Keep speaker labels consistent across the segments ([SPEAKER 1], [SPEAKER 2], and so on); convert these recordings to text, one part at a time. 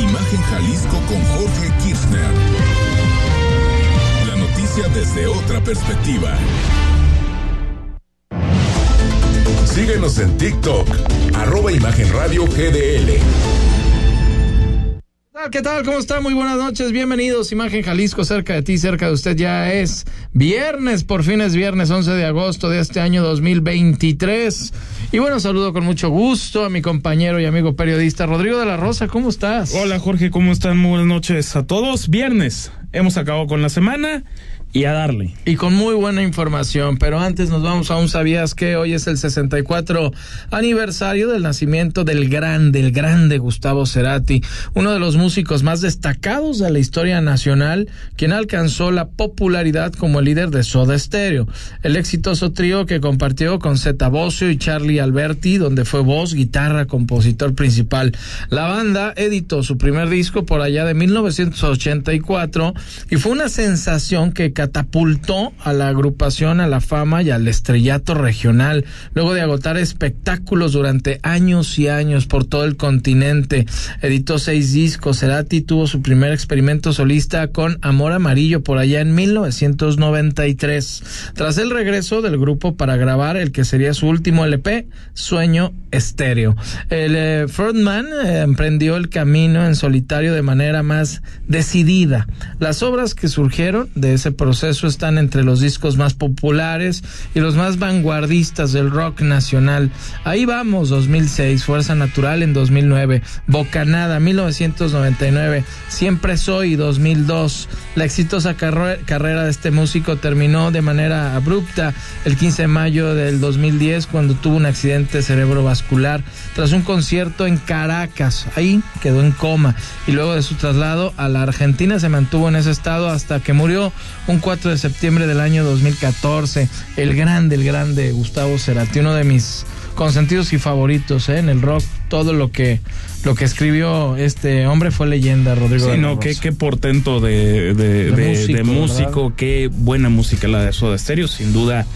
[SPEAKER 1] Imagen Jalisco con Jorge Kirchner. La noticia desde otra perspectiva. Síguenos en TikTok, arroba Imagen Radio GDL.
[SPEAKER 2] ¿Qué tal? ¿Cómo está? Muy buenas noches. Bienvenidos. Imagen Jalisco, cerca de ti, cerca de usted. Ya es viernes, por fin es viernes 11 de agosto de este año 2023. Y bueno, saludo con mucho gusto a mi compañero y amigo periodista Rodrigo de la Rosa. ¿Cómo estás?
[SPEAKER 3] Hola Jorge, ¿cómo están? Muy buenas noches a todos. Viernes, hemos acabado con la semana y a darle.
[SPEAKER 2] Y con muy buena información, pero antes nos vamos a un sabías que hoy es el 64 aniversario del nacimiento del grande, el grande Gustavo Cerati, uno de los músicos más destacados de la historia nacional, quien alcanzó la popularidad como el líder de Soda Stereo, el exitoso trío que compartió con Zeta Bosio y Charlie Alberti, donde fue voz, guitarra, compositor principal. La banda editó su primer disco por allá de 1984 y fue una sensación que catapultó a la agrupación a la fama y al estrellato regional, luego de agotar espectáculos durante años y años por todo el continente. Editó seis discos. Cerati tuvo su primer experimento solista con Amor Amarillo por allá en 1993. Tras el regreso del grupo para grabar el que sería su último LP, Sueño Estéreo. El eh, Frontman eh, emprendió el camino en solitario de manera más decidida. Las obras que surgieron de ese proceso están entre los discos más populares y los más vanguardistas del rock nacional. Ahí vamos, 2006, Fuerza Natural en 2009, Bocanada 1999, Siempre Soy 2002. La exitosa carrera de este músico terminó de manera abrupta el 15 de mayo del 2010 cuando tuvo un accidente cerebrovascular tras un concierto en Caracas. Ahí quedó en coma y luego de su traslado a la Argentina se mantuvo en ese estado hasta que murió un 4 de septiembre del año 2014. El grande, el grande Gustavo Cerati, uno de mis consentidos y favoritos ¿eh? en el rock. Todo lo que lo que escribió este hombre fue leyenda, Rodrigo.
[SPEAKER 3] Sí, no, qué, qué portento de, de, de, músico, qué buena música la de Soda Stereo, sin duda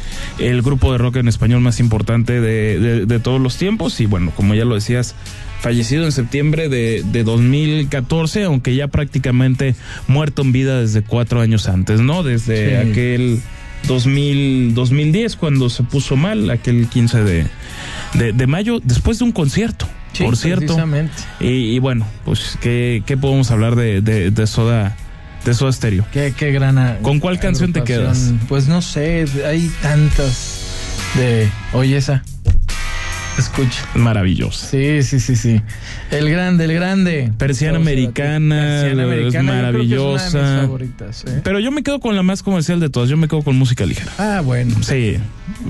[SPEAKER 3] el grupo de rock en español más importante de, todos los tiempos. Y bueno, como ya lo decías, fallecido en septiembre de, de 2014, aunque ya prácticamente muerto en vida desde cuatro años antes, ¿no? Desde aquel 2000, 2010, cuando se puso mal, aquel 15 de, de, mayo, después de un concierto. por cierto. Y, y, bueno, pues, ¿qué, qué podemos hablar de, de, de Soda? De Soda Stereo.
[SPEAKER 2] Qué, qué gran.
[SPEAKER 3] ¿Con cuál canción te quedas?
[SPEAKER 2] Pues no sé, hay tantas de. Oye, esa. Escucha.
[SPEAKER 3] Maravilloso.
[SPEAKER 2] Sí, sí, sí, sí. El grande, el grande.
[SPEAKER 3] Persiana americana, Persiana americana, es maravillosa. ¿eh? Pero yo me quedo con la más comercial de todas. Yo me quedo con música ligera.
[SPEAKER 2] Ah, bueno.
[SPEAKER 3] Sí,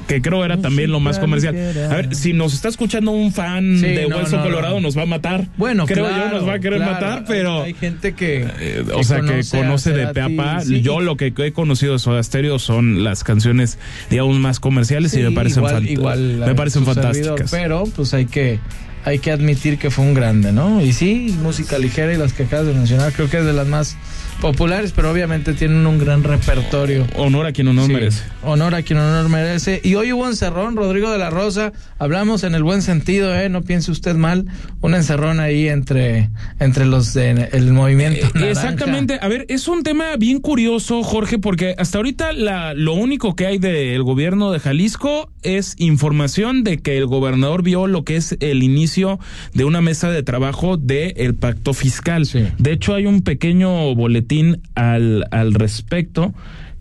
[SPEAKER 3] que creo era también lo más comercial. A ver, si nos está escuchando un fan de Hueso Colorado, nos va a matar.
[SPEAKER 2] Bueno,
[SPEAKER 3] creo
[SPEAKER 2] yo
[SPEAKER 3] nos va a querer matar, pero.
[SPEAKER 2] Hay, gente que.
[SPEAKER 3] Eh, o sea, que conoce de pe a pa. Yo lo que he conocido de Soda Stereo son las canciones, digamos, más comerciales y me parecen, igual, me parecen fantásticas
[SPEAKER 2] pero pues hay que hay que admitir que fue un grande, ¿no? Y sí, música ligera y las que acabas de mencionar, creo que es de las más populares, pero obviamente tienen un gran repertorio.
[SPEAKER 3] Honor a quien honor merece.
[SPEAKER 2] Honor a quien honor merece. Y hoy hubo encerrón, Rodrigo de la Rosa, hablamos en el buen sentido, ¿eh? No piense usted mal, un encerrón ahí entre, entre los del movimiento.
[SPEAKER 3] Eh, exactamente, a ver, es un tema bien curioso, Jorge, porque hasta ahorita la, lo único que hay del gobierno de Jalisco es información de que el gobernador vio lo que es el inicio de una mesa de trabajo del el pacto fiscal. De hecho, hay un pequeño boletín al, al respecto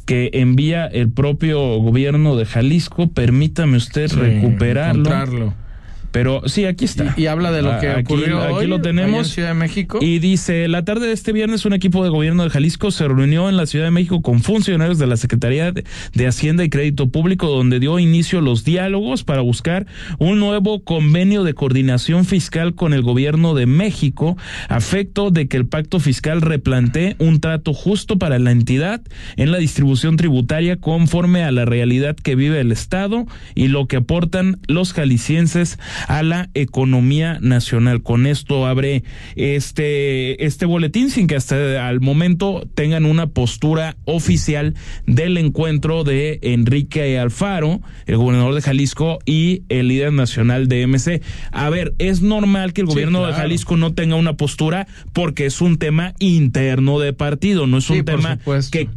[SPEAKER 3] que envía el propio gobierno de Jalisco. Permítame usted recuperarlo. Pero sí, aquí está.
[SPEAKER 2] Y, habla de lo que aquí, ocurrió
[SPEAKER 3] aquí lo tenemos.
[SPEAKER 2] en Ciudad de México.
[SPEAKER 3] Y dice, la tarde de este viernes un equipo de gobierno de Jalisco se reunió en la Ciudad de México con funcionarios de la Secretaría de, Hacienda y Crédito Público, donde dio inicio los diálogos para buscar un nuevo convenio de coordinación fiscal con el gobierno de México, afecto de que el pacto fiscal replantee un trato justo para la entidad en la distribución tributaria conforme a la realidad que vive el Estado y lo que aportan los jaliscienses a la economía nacional. Con esto abre este, este boletín sin que hasta al momento tengan una postura oficial del encuentro de Enrique Alfaro, el gobernador de Jalisco y el líder nacional de MC. A ver, es normal que el gobierno de Jalisco no tenga una postura porque es un tema interno de partido, no es un tema que,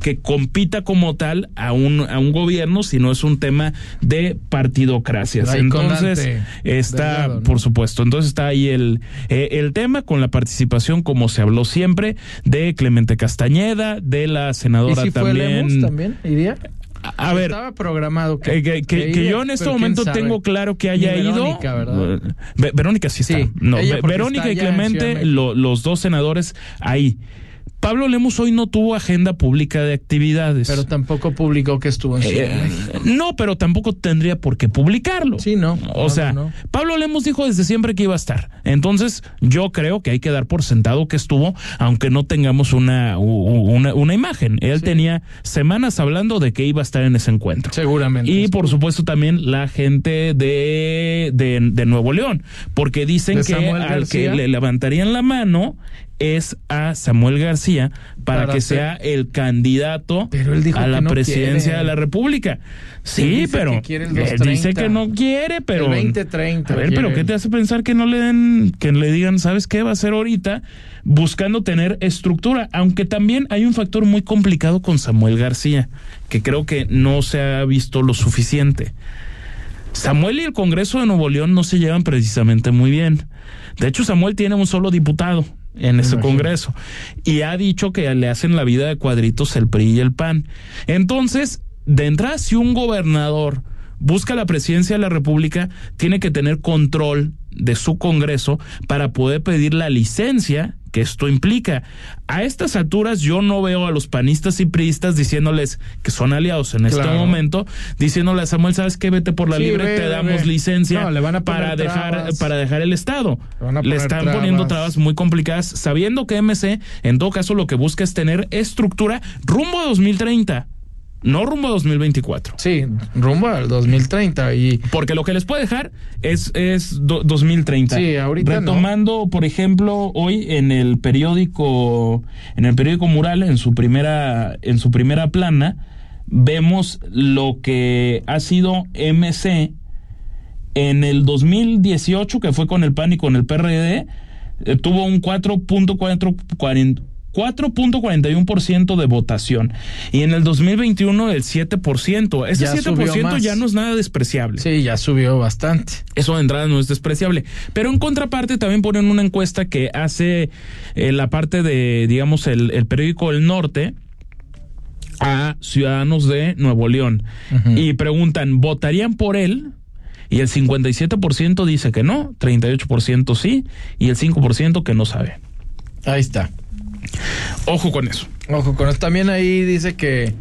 [SPEAKER 3] que compita como tal a un, a un gobierno, sino es un tema de partidocracias. Entonces, está, por supuesto, entonces está ahí el, eh, el tema con la participación, como se habló siempre, de Clemente Castañeda, de la senadora
[SPEAKER 2] ¿Y si
[SPEAKER 3] también.
[SPEAKER 2] Fue también iría?
[SPEAKER 3] A ver,
[SPEAKER 2] estaba programado que,
[SPEAKER 3] que, que, yo en este momento tengo claro que haya
[SPEAKER 2] Verónica,
[SPEAKER 3] ido.
[SPEAKER 2] ¿verdad?
[SPEAKER 3] Verónica sí está.
[SPEAKER 2] Sí,
[SPEAKER 3] no, Verónica
[SPEAKER 2] está
[SPEAKER 3] y Clemente, lo- los dos senadores ahí. Pablo Lemos hoy no tuvo agenda pública de actividades.
[SPEAKER 2] Pero tampoco publicó que estuvo en
[SPEAKER 3] Eh, no, pero tampoco tendría por qué publicarlo.
[SPEAKER 2] Sí, no.
[SPEAKER 3] O
[SPEAKER 2] No,
[SPEAKER 3] sea,
[SPEAKER 2] no.
[SPEAKER 3] Pablo Lemos dijo desde siempre que iba a estar. Entonces, yo creo que hay que dar por sentado que estuvo, aunque no tengamos una, una, una imagen. Él
[SPEAKER 2] Sí.
[SPEAKER 3] tenía semanas hablando de que iba a estar en ese encuentro.
[SPEAKER 2] Seguramente.
[SPEAKER 3] Y por supuesto también la gente de, de, de Nuevo León, porque dicen
[SPEAKER 2] ¿De
[SPEAKER 3] que
[SPEAKER 2] Samuel
[SPEAKER 3] al que le levantarían la mano es a Samuel García para,
[SPEAKER 2] Para
[SPEAKER 3] que
[SPEAKER 2] ser-
[SPEAKER 3] sea el candidato a la
[SPEAKER 2] no
[SPEAKER 3] presidencia
[SPEAKER 2] quiere.
[SPEAKER 3] de la República. Sí,
[SPEAKER 2] dice
[SPEAKER 3] pero
[SPEAKER 2] que
[SPEAKER 3] él
[SPEAKER 2] 230.
[SPEAKER 3] dice que no quiere, pero
[SPEAKER 2] El 2030
[SPEAKER 3] A ver, pero. ¿qué te hace pensar que no le den que le digan, ¿sabes qué va a hacer ahorita? Buscando tener estructura, aunque también hay un factor muy complicado con Samuel García, que creo que no se ha visto lo suficiente. Samuel y el Congreso de Nuevo León no se llevan precisamente muy bien. De hecho, Samuel tiene un solo diputado en ese
[SPEAKER 2] imagino.
[SPEAKER 3] Congreso y ha dicho que le hacen la vida de cuadritos el PRI y el PAN. Entonces, de entrada, si un gobernador busca la presidencia de la República, tiene que tener control de su Congreso para poder pedir la licencia que esto implica. A estas alturas yo no veo a los panistas y priistas diciéndoles que son aliados en este momento, diciéndole a Samuel, ¿sabes qué? Vete por la
[SPEAKER 2] Sí,
[SPEAKER 3] libre,
[SPEAKER 2] ve,
[SPEAKER 3] te damos
[SPEAKER 2] ve.
[SPEAKER 3] licencia
[SPEAKER 2] No, le van a
[SPEAKER 3] para dejar
[SPEAKER 2] trabas.
[SPEAKER 3] para dejar el estado.
[SPEAKER 2] Le
[SPEAKER 3] están
[SPEAKER 2] trabas.
[SPEAKER 3] poniendo trabas muy complicadas, sabiendo que MC en todo caso lo que busca es tener estructura rumbo a 2030, no rumbo a 2024.
[SPEAKER 2] Sí, rumbo al 2030 y
[SPEAKER 3] Porque lo que les puede dejar es, es do- 2030.
[SPEAKER 2] Sí, ahorita no.
[SPEAKER 3] Retomando, por ejemplo, hoy en el periódico, en el periódico Mural, en su primera, en su primera plana, vemos lo que ha sido MC en el 2018, que fue con el PAN y con el PRD, eh, tuvo un 4.440 4.41% de votación y en el 2021 el 7%. Ese
[SPEAKER 2] Ya subió
[SPEAKER 3] 7%
[SPEAKER 2] más.
[SPEAKER 3] ya no es nada despreciable.
[SPEAKER 2] sí, ya subió bastante.
[SPEAKER 3] Eso de entrada no es despreciable. Pero en contraparte también ponen una encuesta que hace eh, la parte de, digamos, el, el periódico El Norte a ciudadanos de Nuevo León. Y preguntan, ¿votarían por él? Y el 57% dice que no, 38% sí, y el 5% que no sabe.
[SPEAKER 2] Ahí está.
[SPEAKER 3] Ojo con eso.
[SPEAKER 2] Ojo con eso. También ahí dice que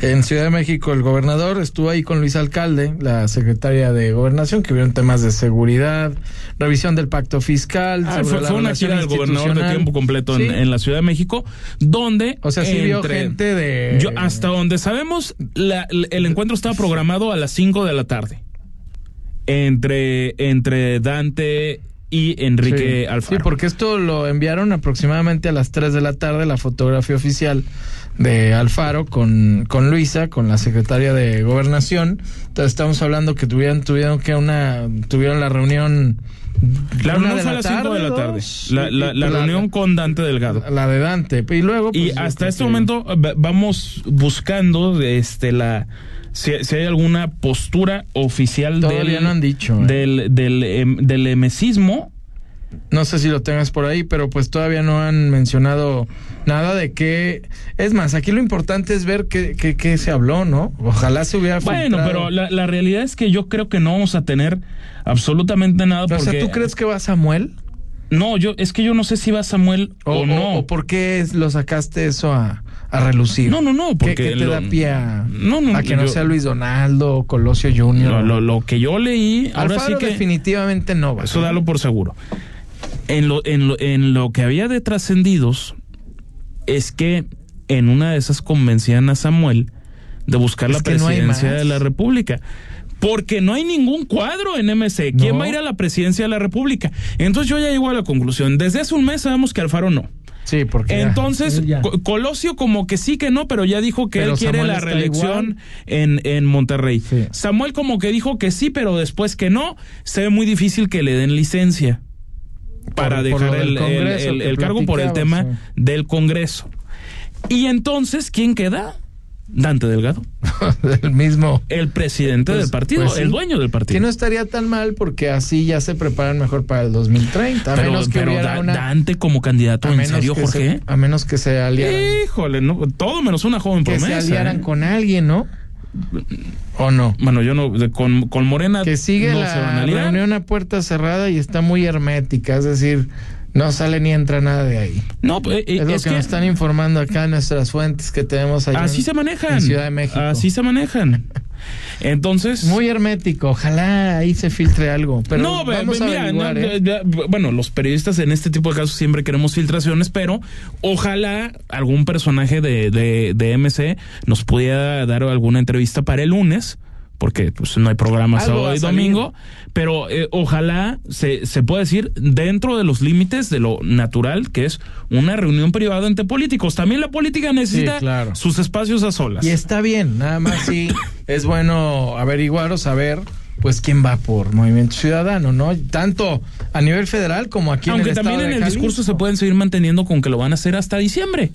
[SPEAKER 2] en Ciudad de México el gobernador estuvo ahí con Luis Alcalde, la secretaria de Gobernación, que vieron temas de seguridad, revisión del pacto fiscal.
[SPEAKER 3] Ah, fue,
[SPEAKER 2] la
[SPEAKER 3] fue una gira del gobernador de tiempo completo en,
[SPEAKER 2] Sí.
[SPEAKER 3] en la Ciudad de México, donde...
[SPEAKER 2] O sea, sí vio gente de...
[SPEAKER 3] Yo, hasta donde sabemos, la- el encuentro estaba programado a las 5 de la tarde. Entre, entre Dante y Enrique
[SPEAKER 2] sí.
[SPEAKER 3] Alfaro.
[SPEAKER 2] Sí, porque esto lo enviaron aproximadamente a las 3 de la tarde, la fotografía oficial de Alfaro con, con Luisa, con la secretaria de Gobernación. Entonces estamos hablando que tuvieron, tuvieron que una, tuvieron la reunión.
[SPEAKER 3] La reunión fue a las 5 de la tarde. La, la- la
[SPEAKER 2] y-
[SPEAKER 3] reunión con Dante Delgado.
[SPEAKER 2] La de Dante. Y luego.
[SPEAKER 3] Y
[SPEAKER 2] pues,
[SPEAKER 3] hasta este
[SPEAKER 2] que-
[SPEAKER 3] momento eh, va- vamos buscando este la si, si hay alguna postura oficial
[SPEAKER 2] Todavía
[SPEAKER 3] del,
[SPEAKER 2] no han dicho, ¿eh?
[SPEAKER 3] del, del, em- del emesismo
[SPEAKER 2] No sé si lo tengas por ahí, pero pues todavía no han mencionado nada de qué. Es más, aquí lo importante es ver qué, qué, qué se habló, ¿no? Ojalá se hubiera
[SPEAKER 3] Bueno,
[SPEAKER 2] filtrado.
[SPEAKER 3] pero la, la realidad es que yo creo que no vamos a tener absolutamente nada
[SPEAKER 2] O
[SPEAKER 3] porque
[SPEAKER 2] sea, ¿tú crees que va Samuel?
[SPEAKER 3] no, yo es que yo no sé si va Samuel o, no.
[SPEAKER 2] o por qué lo sacaste eso a, a relucir?
[SPEAKER 3] No, no, no,
[SPEAKER 2] ¿Qué-
[SPEAKER 3] porque
[SPEAKER 2] ¿Qué, te
[SPEAKER 3] lo-
[SPEAKER 2] da pie a,
[SPEAKER 3] No, no,
[SPEAKER 2] a que no
[SPEAKER 3] yo-
[SPEAKER 2] sea Luis Donaldo o Colosio Junior?
[SPEAKER 3] lo, lo- lo que yo leí, ahora sí
[SPEAKER 2] Alfaro
[SPEAKER 3] que
[SPEAKER 2] definitivamente no va.
[SPEAKER 3] eso dalo por seguro. En lo, en lo, en lo que había de trascendidos es que en una de esas convencían a Samuel de buscar
[SPEAKER 2] Es
[SPEAKER 3] la presidencia de la República. porque no hay ningún cuadro en MC. ¿Quién va a ir a la presidencia de la República? Entonces yo ya llego a la conclusión. Desde hace un mes sabemos que Alfaro no.
[SPEAKER 2] Sí, porque.
[SPEAKER 3] Entonces, Colosio como que sí que no, pero ya dijo que él quiere la reelección en, en Monterrey. Samuel como que dijo que sí, pero después que no. Se ve muy difícil que le den licencia para dejar el, cargo por el tema del Congreso. Y entonces, ¿quién queda? Dante Delgado.
[SPEAKER 2] el mismo.
[SPEAKER 3] El presidente del pues, partido, pues el dueño del partido.
[SPEAKER 2] Que no estaría tan mal porque así ya se preparan mejor para el 2030. A
[SPEAKER 3] pero, menos que Dante como candidato, ¿en serio, Jorge?
[SPEAKER 2] a menos que se aliaran.
[SPEAKER 3] Híjole, no, todo menos una joven
[SPEAKER 2] que
[SPEAKER 3] promesa.
[SPEAKER 2] Que se aliaran ¿eh? con alguien, ¿no? ¿O no?
[SPEAKER 3] Bueno, yo no, con, con Morena.
[SPEAKER 2] Que sigue la reunión a puerta cerrada y está muy hermética, es decir, no sale ni entra nada de ahí.
[SPEAKER 3] No, pues,
[SPEAKER 2] es, lo que, nos están informando acá en nuestras fuentes que tenemos allá.
[SPEAKER 3] Así se manejan.
[SPEAKER 2] En Ciudad de México.
[SPEAKER 3] Así se manejan. Entonces.
[SPEAKER 2] Muy hermético. Ojalá ahí se filtre algo. Pero no, vamos mira,
[SPEAKER 3] ¿eh? bueno, los periodistas en este tipo de casos siempre queremos filtraciones, pero ojalá algún personaje de, de, de MC nos pudiera dar alguna entrevista para el lunes porque pues no hay programa sábado y domingo, pero eh, ojalá se, se pueda decir dentro de los límites de lo natural, que es una reunión privada entre políticos. También la política necesita sus espacios a solas.
[SPEAKER 2] Y está bien, nada más sí es bueno averiguar o saber pues quién va por Movimiento Ciudadano, ¿no? Tanto a nivel federal como aquí
[SPEAKER 3] Aunque
[SPEAKER 2] en el
[SPEAKER 3] también en el discurso se pueden seguir manteniendo con que lo van a hacer hasta diciembre.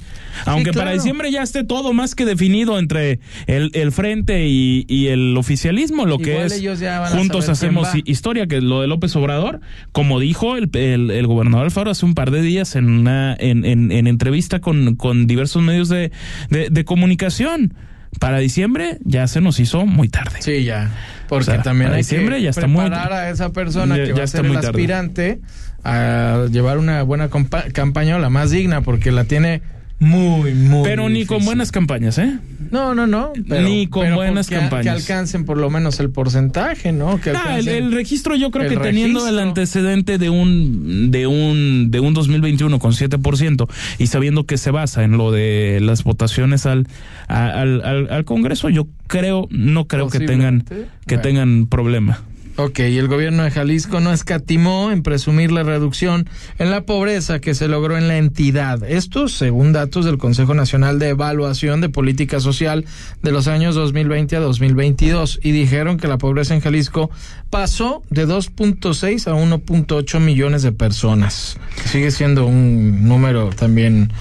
[SPEAKER 3] Aunque para diciembre ya esté todo más que definido entre el, el frente y, y, el oficialismo, lo que es juntos hacemos historia, que es lo de López Obrador, como dijo el, el, gobernador Alfaro hace un par de días en una en, en, en entrevista con, con diversos medios de, de, de comunicación para diciembre ya se nos hizo muy tarde.
[SPEAKER 2] Sí, ya. Porque también hay diciembre que ya está preparar a esa persona que va a ser el aspirante a llevar una buena campaña o la más digna, porque la tiene muy, muy.
[SPEAKER 3] Pero ni con buenas campañas, ¿eh?
[SPEAKER 2] No, no, no.
[SPEAKER 3] ni con buenas campañas.
[SPEAKER 2] que alcancen por lo menos el porcentaje, ¿no? Que
[SPEAKER 3] ah, el, registro, yo creo que teniendo el antecedente de un, de un, de un 2021 con 7% y sabiendo que se basa en lo de las votaciones al, al, al, al Congreso, yo creo, no creo que tengan, que tengan problema.
[SPEAKER 2] Ok, y el gobierno de Jalisco no escatimó en presumir la reducción en la pobreza que se logró en la entidad. Esto según datos del Consejo Nacional de Evaluación de Política Social de los años 2020 a 2022 y dijeron que la pobreza en Jalisco pasó de 2.6 a 1.8 millones de personas. Sigue siendo un número también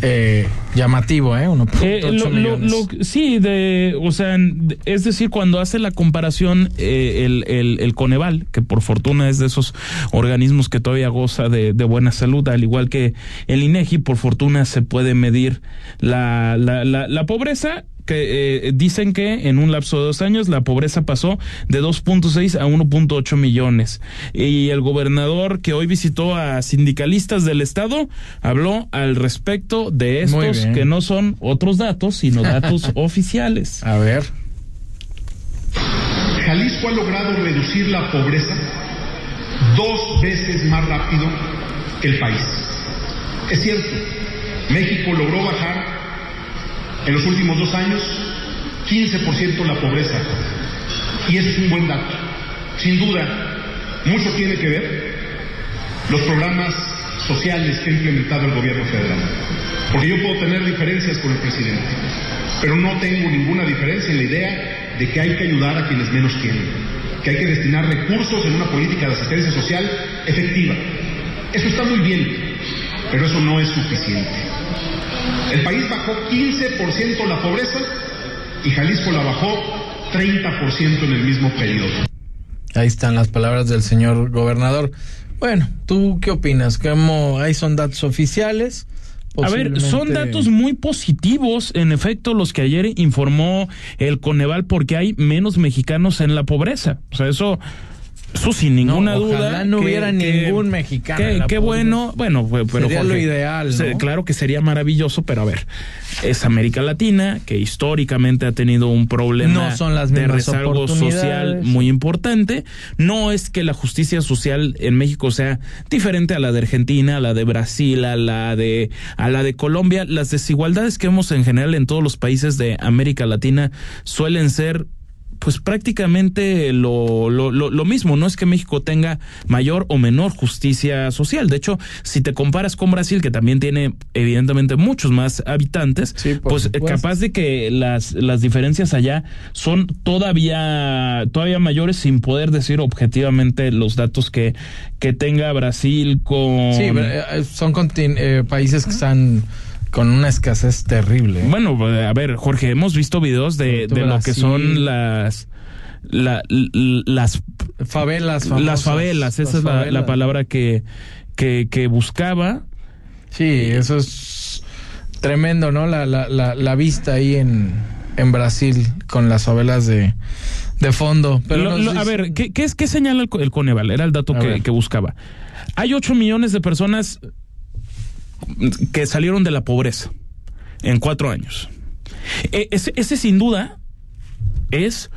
[SPEAKER 2] eh, llamativo, ¿eh? 1.8 eh, millones.
[SPEAKER 3] sí, de, o sea, es decir, cuando hace la comparación eh, el, el el Coneval, que por fortuna es de esos organismos que todavía goza de, buena salud, al igual que el INEGI, por fortuna se puede medir la, la, la, pobreza que eh, dicen que en un lapso de dos años la pobreza pasó de 2.6 a 1.8 millones. Y el gobernador que hoy visitó a sindicalistas del estado habló al respecto de estos que no son otros datos, sino datos oficiales.
[SPEAKER 2] A ver.
[SPEAKER 4] Jalisco ha logrado reducir la pobreza dos veces más rápido que el país. Es cierto, México logró bajar en los últimos dos años 15% la pobreza y ese es un buen dato. Sin duda, mucho tiene que ver los programas sociales que ha implementado el gobierno federal. Porque yo puedo tener diferencias con el presidente, pero no tengo ninguna diferencia en la idea de que hay que ayudar a quienes menos tienen, que hay que destinar recursos en una política de asistencia social efectiva. Eso está muy bien, pero eso no es suficiente. El país bajó 15% la pobreza y Jalisco la bajó 30% en el mismo periodo.
[SPEAKER 2] Ahí están las palabras del señor gobernador. Bueno, ¿tú qué opinas? ¿Cómo ahí son datos oficiales?
[SPEAKER 3] A ver, son datos muy positivos, en efecto, los que ayer informó el Coneval, porque hay menos mexicanos en la pobreza. O sea, eso eso sin ninguna duda.
[SPEAKER 2] no hubiera ningún mexicano.
[SPEAKER 3] Qué, bueno. Bueno, pero
[SPEAKER 2] sería lo ideal.
[SPEAKER 3] claro que sería maravilloso, pero a ver, es América Latina que históricamente ha tenido un problema de rezago social muy importante. No es que la justicia social en México sea diferente a la de Argentina, a la de Brasil, a la de a la de Colombia. Las desigualdades que vemos en general en todos los países de América Latina suelen ser pues prácticamente lo, lo, lo, mismo. No es que México tenga mayor o menor justicia social. De hecho, si te comparas con Brasil, que también tiene evidentemente muchos más habitantes, pues eh, capaz de que las, las diferencias allá son todavía, todavía mayores sin poder decir objetivamente los datos que, que tenga Brasil con...
[SPEAKER 2] Sí, eh, son eh, países que están con una escasez terrible.
[SPEAKER 3] Bueno, a ver, Jorge, hemos visto videos de, de lo que son las las
[SPEAKER 2] favelas.
[SPEAKER 3] las favelas, esa es la, palabra que, que, que, buscaba.
[SPEAKER 2] Sí, eso es tremendo, ¿no? La, la, la, vista ahí en, en Brasil con las favelas de, de fondo.
[SPEAKER 3] Pero a ver, ¿qué, qué, es, ¿qué señala el, Coneval? Era el dato que, que, buscaba. Hay 8 millones de personas que salieron de la pobreza en cuatro años. E, ese, sin duda es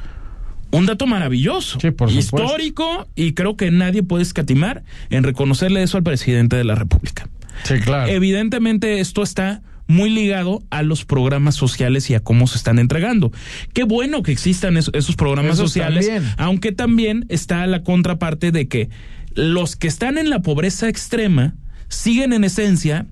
[SPEAKER 3] un dato maravilloso, histórico, y creo que nadie puede escatimar en reconocerle eso al presidente de la República.
[SPEAKER 2] Sí, claro.
[SPEAKER 3] Evidentemente esto está muy ligado a los programas sociales y a cómo se están entregando. Qué bueno que existan esos, programas sociales, aunque también está la contraparte de que los que están en la pobreza extrema siguen en esencia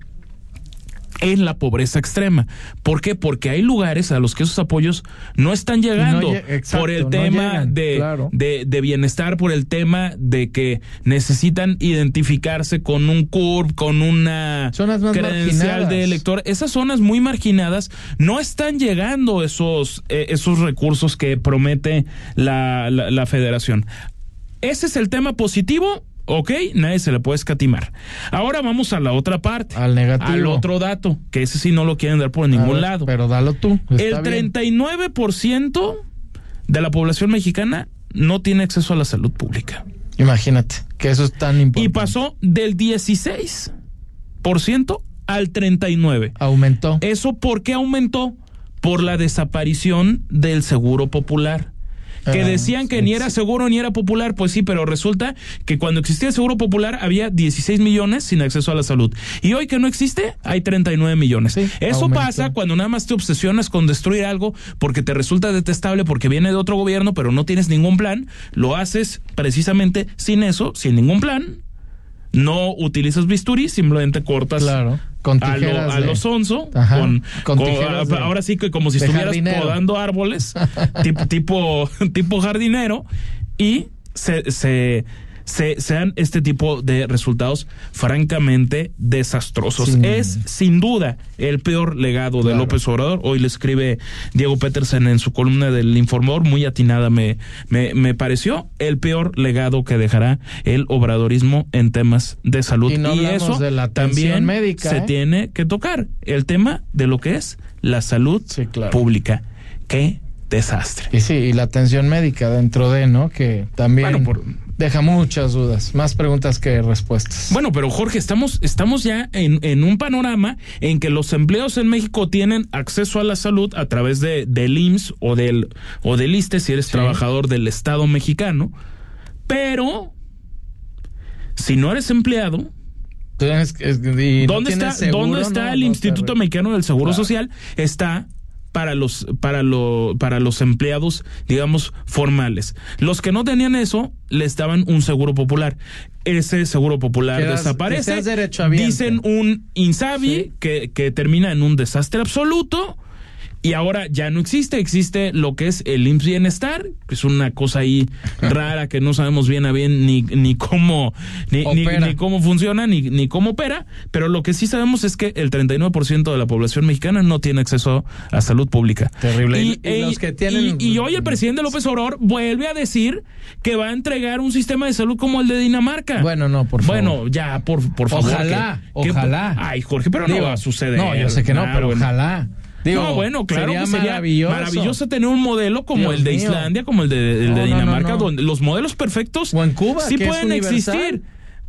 [SPEAKER 3] en la pobreza extrema. ¿Por qué? Porque hay lugares a los que esos apoyos no están llegando por el tema de, de, bienestar, por el tema de que necesitan identificarse con un CURP, con una credencial de elector. Esas zonas muy marginadas no están llegando esos, eh, esos recursos que promete la, la federación. Ese es el tema positivo Ok, nadie se le puede escatimar. Ahora vamos a la otra parte.
[SPEAKER 2] Al negativo.
[SPEAKER 3] Al otro dato, que ese sí no lo quieren dar por ningún lado.
[SPEAKER 2] Pero dalo tú.
[SPEAKER 3] El 39% de la población mexicana no tiene acceso a la salud pública.
[SPEAKER 2] Imagínate, que eso es tan importante.
[SPEAKER 3] Y pasó del 16% al 39%.
[SPEAKER 2] Aumentó.
[SPEAKER 3] ¿Eso por qué aumentó? Por la desaparición del seguro popular que ah, decían que ni era seguro ni era popular, pues sí, pero resulta que cuando existía el seguro popular había 16 millones sin acceso a la salud. Y hoy que no existe, hay 39 millones. Eso pasa cuando nada más te obsesionas con destruir algo porque te resulta detestable, porque viene de otro gobierno, pero no tienes ningún plan. Lo haces precisamente sin eso, sin ningún plan. No utilizas bisturí, simplemente cortas
[SPEAKER 2] claro
[SPEAKER 3] con a, lo, sonso, con, ahora sí que como si estuvieras podando árboles, tipo, tipo, tipo jardinero, y se, se se, sean este tipo de resultados francamente desastrosos. Es sin duda el peor legado de López Obrador. Hoy le escribe Diego Petersen en su columna del Informador, muy atinada me, me, me pareció, el peor legado que dejará el obradorismo en temas de salud.
[SPEAKER 2] Y, eso también se
[SPEAKER 3] ¿eh? tiene que tocar, el tema de lo que es la salud pública. Qué desastre.
[SPEAKER 2] Y sí, y la atención médica dentro de, ¿no? Que también deja muchas dudas, más preguntas que respuestas.
[SPEAKER 3] Bueno, pero Jorge, estamos, estamos ya en, en un panorama en que los empleos en México tienen acceso a la salud a través de, del IMSS o del, o del ISTE si eres trabajador del Estado mexicano, pero si no eres empleado, ¿Dónde está, ¿dónde está el Instituto Mexicano del Seguro Social? Está para los para lo, para los empleados digamos formales. Los que no tenían eso les daban un seguro popular. Ese seguro popular desaparece. dicen un insabi que, que termina en un desastre absoluto y ahora ya no existe, existe lo que es el IMSS Bienestar, que es una cosa ahí rara que no sabemos bien a bien ni, ni cómo ni, ni, cómo funciona ni, ni cómo opera, pero lo que sí sabemos es que el 39% de la población mexicana no tiene acceso a salud pública.
[SPEAKER 2] Terrible.
[SPEAKER 3] Y, los que tienen... y, hoy el presidente López Obrador vuelve a decir que va a entregar un sistema de salud como el de Dinamarca.
[SPEAKER 2] Bueno, no, por favor.
[SPEAKER 3] Bueno, ya, por, por favor.
[SPEAKER 2] Ojalá, ojalá.
[SPEAKER 3] ay, Jorge, pero no va a suceder.
[SPEAKER 2] No, yo sé que no, pero ojalá
[SPEAKER 3] no, bueno, claro sería, maravilloso. maravilloso. tener un modelo como el de Islandia, como el de, el de Dinamarca, donde los modelos perfectos
[SPEAKER 2] o en Cuba,
[SPEAKER 3] sí pueden existir.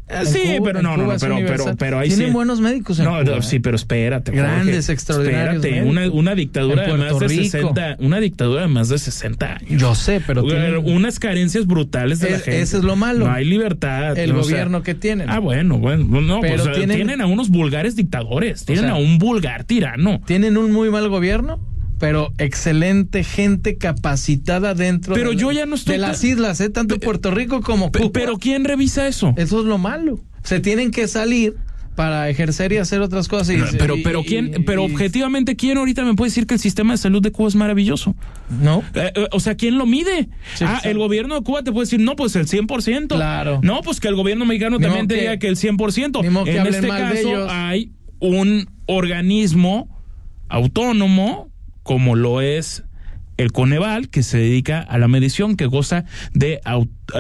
[SPEAKER 3] Eh, sí, pero no, no, pero, pero, pero ahí
[SPEAKER 2] Tienen buenos médicos
[SPEAKER 3] en no, Cuba, sí, pero espérate.
[SPEAKER 2] Grandes, extraordinarios.
[SPEAKER 3] Espérate, una, una dictadura de más de 60, una dictadura de más de 60 años.
[SPEAKER 2] Yo sé, pero
[SPEAKER 3] tienen... unas carencias brutales de la gente.
[SPEAKER 2] Eso es lo malo.
[SPEAKER 3] No hay libertad.
[SPEAKER 2] El gobierno que tienen.
[SPEAKER 3] Ah, bueno, bueno, no, pero tienen, tienen a unos vulgares dictadores, tienen a un vulgar tirano.
[SPEAKER 2] Tienen un muy mal gobierno pero excelente gente capacitada dentro
[SPEAKER 3] pero
[SPEAKER 2] de,
[SPEAKER 3] yo ya no estoy
[SPEAKER 2] de las islas, ¿eh? tanto Puerto Rico como
[SPEAKER 3] Cuba. Pero ¿quién revisa eso?
[SPEAKER 2] Eso es lo malo. Se tienen que salir para ejercer y hacer otras cosas.
[SPEAKER 3] pero, pero quién, pero objetivamente, ¿quién ahorita me puede decir que el sistema de salud de Cuba es maravilloso?
[SPEAKER 2] No.
[SPEAKER 3] Eh, eh, o sea, ¿quién lo mide? ah, el gobierno de Cuba te puede decir, no, pues el 100%.
[SPEAKER 2] Claro.
[SPEAKER 3] No, pues que el gobierno mexicano también te diga que el 100%. en este caso hay un organismo autónomo como lo es el Coneval, que se dedica a la medición, que goza de,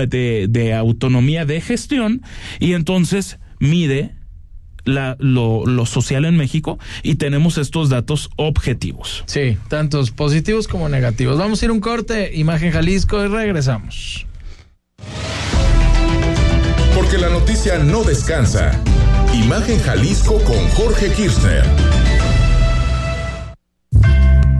[SPEAKER 3] de, de autonomía de gestión y entonces mide la, lo, lo, social en México y tenemos estos datos objetivos.
[SPEAKER 2] Sí, tantos positivos como negativos. Vamos a ir un corte, Imagen Jalisco, y regresamos.
[SPEAKER 1] Porque la noticia no descansa. Imagen Jalisco con Jorge Kirchner.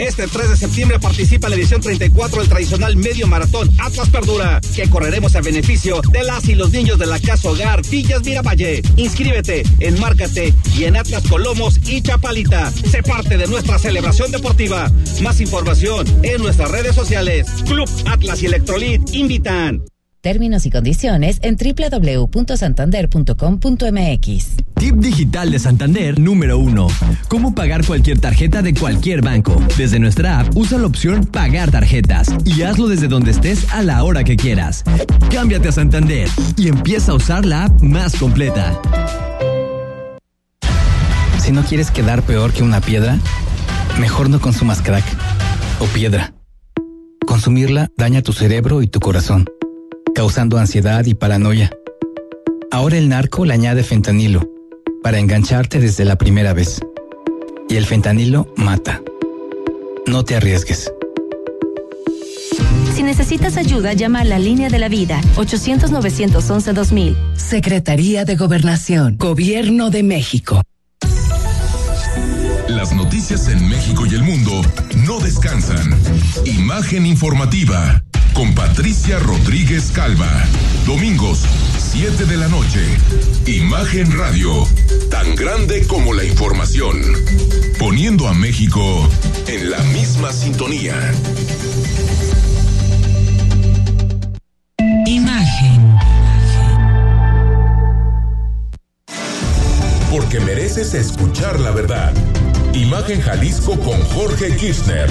[SPEAKER 5] Este 3 de septiembre participa en la edición 34 del tradicional medio maratón Atlas Perdura, que correremos a beneficio de las y los niños de la Casa Hogar Villas Miravalle. Inscríbete, enmárcate y en Atlas Colomos y Chapalita. Sé parte de nuestra celebración deportiva. Más información en nuestras redes sociales. Club Atlas y Electrolit invitan.
[SPEAKER 6] Términos y condiciones en www.santander.com.mx.
[SPEAKER 7] Tip digital de Santander número uno. Cómo pagar cualquier tarjeta de cualquier banco. Desde nuestra app, usa la opción Pagar tarjetas y hazlo desde donde estés a la hora que quieras. Cámbiate a Santander y empieza a usar la app más completa.
[SPEAKER 8] Si no quieres quedar peor que una piedra, mejor no consumas crack o piedra. Consumirla daña tu cerebro y tu corazón causando ansiedad y paranoia. Ahora el narco le añade fentanilo para engancharte desde la primera vez. Y el fentanilo mata. No te arriesgues.
[SPEAKER 9] Si necesitas ayuda, llama a la línea de la vida 800-911-2000.
[SPEAKER 10] Secretaría de Gobernación, Gobierno de México.
[SPEAKER 1] Las noticias en México y el mundo no descansan. Imagen informativa con Patricia Rodríguez Calva. Domingos, 7 de la noche. Imagen Radio, tan grande como la información. Poniendo a México en la misma sintonía.
[SPEAKER 10] Imagen.
[SPEAKER 1] Porque mereces escuchar la verdad. Imagen Jalisco con Jorge Kirchner.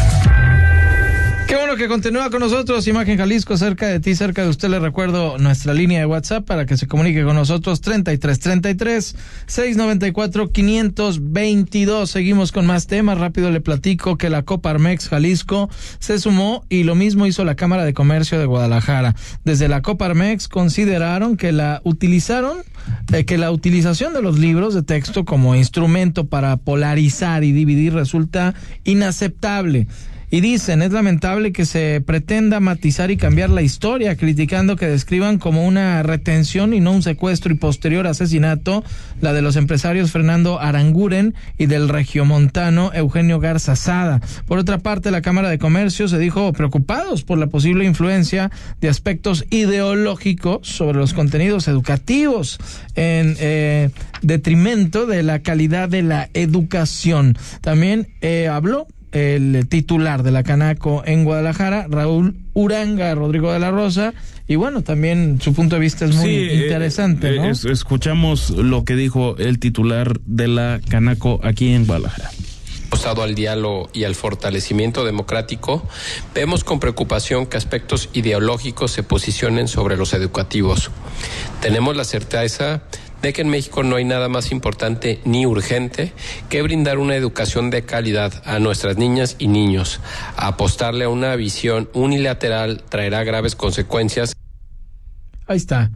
[SPEAKER 2] Qué bueno que continúa con nosotros, Imagen Jalisco, cerca de ti, cerca de usted. Le recuerdo nuestra línea de WhatsApp para que se comunique con nosotros, 3333 694 522. Seguimos con más temas. Rápido le platico que la Coparmex Jalisco se sumó y lo mismo hizo la Cámara de Comercio de Guadalajara. Desde la Coparmex consideraron que la utilizaron, eh, que la utilización de los libros de texto como instrumento para polarizar y dividir resulta inaceptable. Y dicen, es lamentable que se pretenda matizar y cambiar la historia, criticando que describan como una retención y no un secuestro y posterior asesinato la de los empresarios Fernando Aranguren y del regiomontano Eugenio Garza Sada. Por otra parte, la Cámara de Comercio se dijo preocupados por la posible influencia de aspectos ideológicos sobre los contenidos educativos en eh, detrimento de la calidad de la educación. También eh, habló el titular de la Canaco en Guadalajara, Raúl Uranga, Rodrigo de la Rosa, y bueno, también su punto de vista es muy eh, interesante. ¿no?
[SPEAKER 3] escuchamos lo que dijo el titular de la Canaco aquí en Guadalajara
[SPEAKER 11] apostado al diálogo y al fortalecimiento democrático, vemos con preocupación que aspectos ideológicos se posicionen sobre los educativos. Tenemos la certeza de que en México no hay nada más importante ni urgente que brindar una educación de calidad a nuestras niñas y niños. Apostarle a una visión unilateral traerá graves consecuencias.
[SPEAKER 2] Ahí está.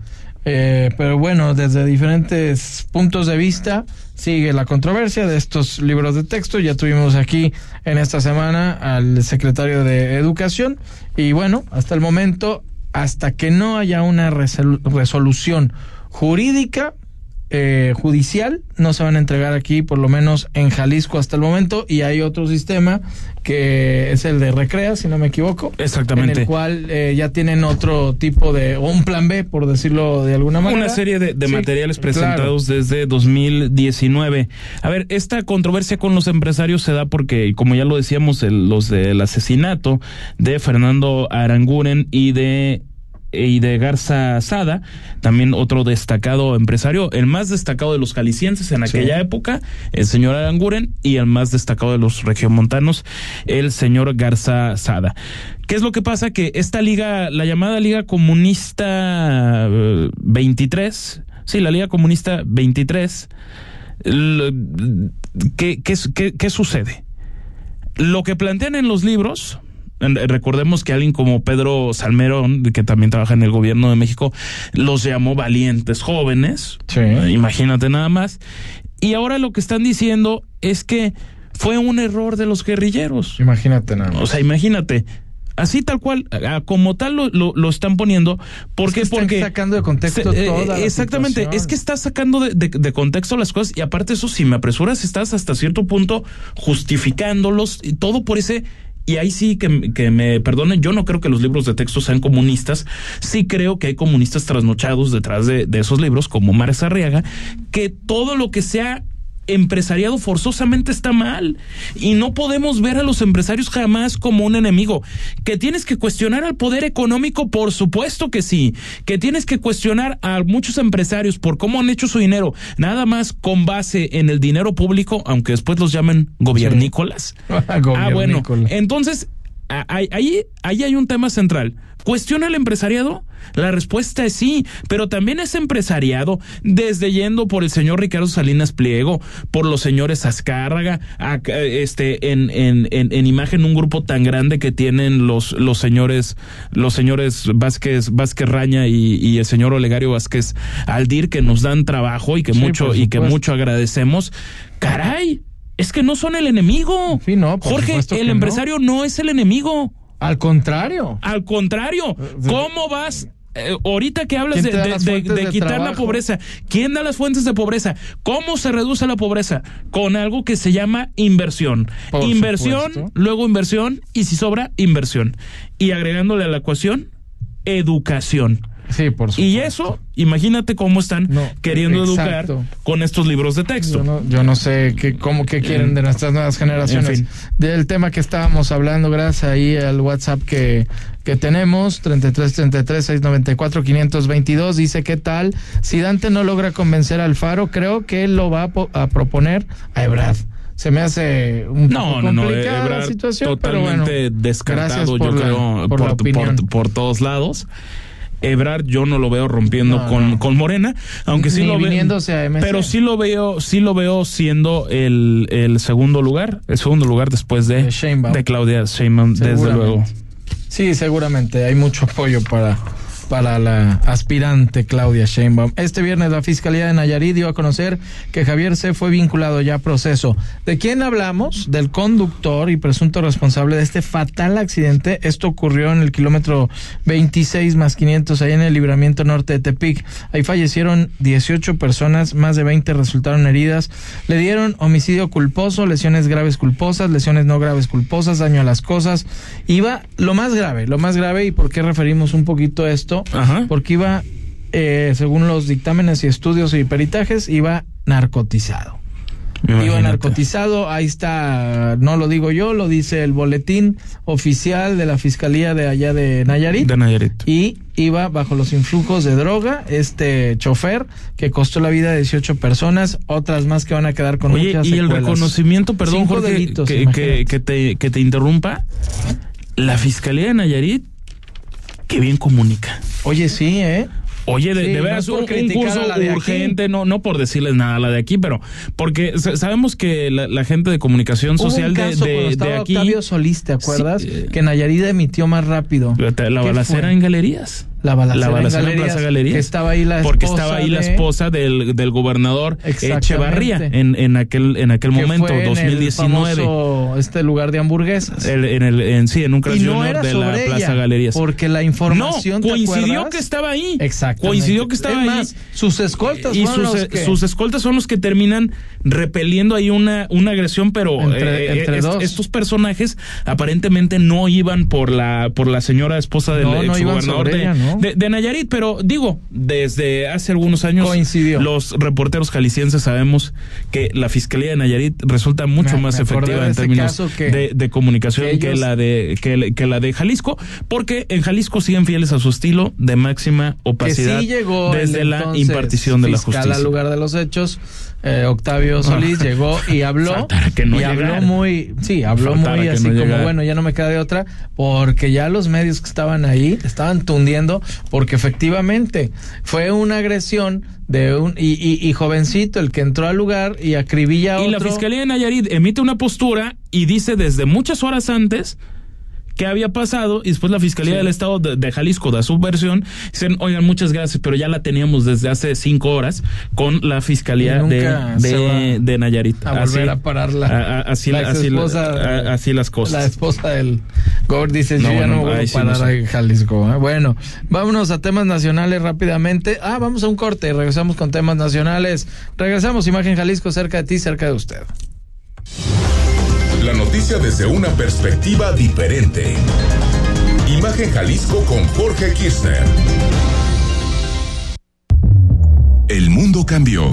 [SPEAKER 2] Eh, pero bueno, desde diferentes puntos de vista sigue la controversia de estos libros de texto. Ya tuvimos aquí en esta semana al secretario de Educación y bueno, hasta el momento, hasta que no haya una resolución jurídica, eh, judicial no se van a entregar aquí, por lo menos en Jalisco hasta el momento, y hay otro sistema que es el de Recrea, si no me equivoco.
[SPEAKER 3] Exactamente.
[SPEAKER 2] En el cual eh, ya tienen otro tipo de, o un plan B, por decirlo de alguna manera.
[SPEAKER 3] Una serie de, materiales presentados desde 2019. A ver, esta controversia con los empresarios se da porque, como ya lo decíamos, los del asesinato de Fernando Aranguren y de y de Garza Sada, también otro destacado empresario, el más destacado de los jaliscienses en aquella época, el señor Aranguren, y el más destacado de los regiomontanos, el señor Garza Sada. ¿Qué es lo que pasa? Que esta liga, la llamada Liga Comunista 23, eh, sí, la Liga Comunista 23, ¿qué, qué, qué sucede? Lo que plantean en los libros, recordemos que alguien como Pedro Salmerón, que también trabaja en el gobierno de México, los llamó valientes jóvenes. Imagínate nada más. Y ahora lo que están diciendo es que fue un error de los guerrilleros.
[SPEAKER 2] Imagínate nada más.
[SPEAKER 3] O sea, imagínate. Así tal cual, como tal lo, lo, están poniendo. ¿Por qué? Porque
[SPEAKER 2] sacando de contexto eh, toda
[SPEAKER 3] Exactamente, es que estás sacando de, de, contexto las cosas y aparte eso, si me apresuras, estás hasta cierto punto justificándolos y todo por ese y ahí sí que, que, me perdonen, yo no creo que los libros de texto sean comunistas, sí creo que hay comunistas trasnochados detrás de, de esos libros, como Mar Arriaga, que todo lo que sea empresariado forzosamente está mal y no podemos ver a los empresarios jamás como un enemigo. Que tienes que cuestionar al poder económico, por supuesto que sí. Que tienes que cuestionar a muchos empresarios por cómo han hecho su dinero, nada más con base en el dinero público, aunque después los llamen gobiernícolas. ah, bueno, entonces ahí, ahí hay un tema central. ¿Cuestiona el empresariado? La respuesta es sí, pero también es empresariado desde yendo por el señor Ricardo Salinas Pliego, por los señores Azcárraga, este, en, en, en, imagen un grupo tan grande que tienen los, los señores, los señores Vázquez, Vázquez Raña y, el señor Olegario Vázquez Aldir, que nos dan trabajo y que mucho, y que mucho agradecemos. Caray, es que no son el enemigo. Jorge, el empresario no es el enemigo.
[SPEAKER 2] Al contrario.
[SPEAKER 3] Al contrario. ¿Cómo vas eh, ahorita que hablas de, quitar la pobreza, ¿quién da las fuentes de pobreza? ¿Cómo se reduce la pobreza? Con algo que se llama inversión. inversión, luego inversión y si sobra, inversión. Y agregándole a la ecuación, educación.
[SPEAKER 2] Sí, por supuesto.
[SPEAKER 3] Y eso, imagínate cómo están queriendo educar con estos libros de texto.
[SPEAKER 2] Yo no, sé qué, cómo qué quieren de nuestras nuevas generaciones. Del tema que estábamos hablando, gracias ahí al WhatsApp que, que tenemos, 33 33 694 522, dice, ¿qué tal? Si Dante no logra convencer al Faro, creo que él lo va a, proponer a Ebrad se me hace un poco complicada la situación,
[SPEAKER 3] totalmente
[SPEAKER 2] pero bueno,
[SPEAKER 3] descartado, yo creo, por, por, todos lados. Ebrard yo no lo veo rompiendo con, con Morena, aunque sí lo veo. Pero sí lo veo, sí lo veo siendo el, el segundo lugar, el segundo lugar después de, de, Claudia Sheinbaum, desde luego.
[SPEAKER 2] Sí, seguramente hay mucho apoyo para para la aspirante Claudia Sheinbaum. Este viernes la Fiscalía de Nayarit dio a conocer que Javier C. fue vinculado ya a proceso. ¿De quién hablamos? Del conductor y presunto responsable de este fatal accidente. Esto ocurrió en el kilómetro 26 más 500, ahí en el libramiento norte de Tepic. Ahí fallecieron 18 personas, más de 20 resultaron heridas. Le dieron homicidio culposo, lesiones graves culposas, lesiones no graves culposas, daño a las cosas. Iba lo más grave, lo más grave, y por qué referimos un poquito esto porque iba, eh, según los dictámenes y estudios y peritajes, iba narcotizado. Iba narcotizado, ahí está, no lo digo yo, lo dice el boletín oficial de la Fiscalía de allá de Nayarit.
[SPEAKER 3] De Nayarit.
[SPEAKER 2] Y iba bajo los influjos de droga, este chofer que costó la vida de 18 personas, otras más que van a quedar con
[SPEAKER 3] Oye, y el reconocimiento, perdón, Jorge, que, que, te, que te interrumpa, la Fiscalía de Nayarit, que bien comunica.
[SPEAKER 2] Oye, sí, ¿eh?
[SPEAKER 3] Oye, de, de veras, un, curso urgente, no, no por decirles nada a la de aquí, pero porque sabemos que la, gente de comunicación social de, de, de, aquí.
[SPEAKER 2] Octavio Solís, ¿te acuerdas? que Nayarit emitió más rápido.
[SPEAKER 3] La, balacera en galerías.
[SPEAKER 2] La balacera, en, Plaza Galerías. Que estaba ahí la
[SPEAKER 3] Porque estaba ahí la esposa del, del gobernador Echevarría en, en aquel, en aquel momento, 2019.
[SPEAKER 2] En este lugar de hamburguesas.
[SPEAKER 3] en el, en, sí, en un Crash
[SPEAKER 2] no
[SPEAKER 3] de la Plaza Galerías.
[SPEAKER 2] Porque la información.
[SPEAKER 3] No, coincidió que estaba ahí.
[SPEAKER 2] Exacto.
[SPEAKER 3] Coincidió que estaba ahí.
[SPEAKER 2] sus escoltas y
[SPEAKER 3] sus, sus escoltas son los que terminan repeliendo ahí una, una agresión, pero
[SPEAKER 2] entre, eh, dos.
[SPEAKER 3] estos personajes aparentemente no iban por la, por la señora esposa del no, exgobernador de, de, Nayarit, pero digo, desde hace algunos años
[SPEAKER 2] Coincidió.
[SPEAKER 3] los reporteros jaliscienses sabemos que la Fiscalía de Nayarit resulta mucho más efectiva en términos de, comunicación que, la de que, la de Jalisco, porque en Jalisco siguen fieles a su estilo de máxima opacidad desde la impartición de la justicia.
[SPEAKER 2] al lugar de los hechos, eh, Octavio Solís llegó y habló y habló muy, sí, habló muy así como bueno, ya no me queda de otra, porque ya los medios que estaban ahí estaban tundiendo porque efectivamente fue una agresión de un y, jovencito el que entró al lugar y acribilla a
[SPEAKER 3] Y la Fiscalía de Nayarit emite una postura y dice desde muchas horas antes qué había pasado y después la Fiscalía del Estado de, Jalisco da su versión. Dicen, oigan, muchas gracias, pero ya la teníamos desde hace cinco horas con la Fiscalía de, de, Nayarit.
[SPEAKER 2] A volver a pararla.
[SPEAKER 3] así, así, así, las cosas.
[SPEAKER 2] La esposa del Gord dice, yo ya no, voy a parar a Jalisco. ¿eh? Bueno, vámonos a temas nacionales rápidamente. Ah, vamos a un corte y regresamos con temas nacionales. Regresamos, Imagen Jalisco, cerca de ti, cerca de usted.
[SPEAKER 1] La noticia desde una perspectiva diferente. Imagen Jalisco con Jorge Kirchner. El mundo cambió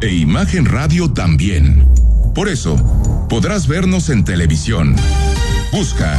[SPEAKER 1] e Imagen Radio también. Por eso, podrás vernos en televisión. Busca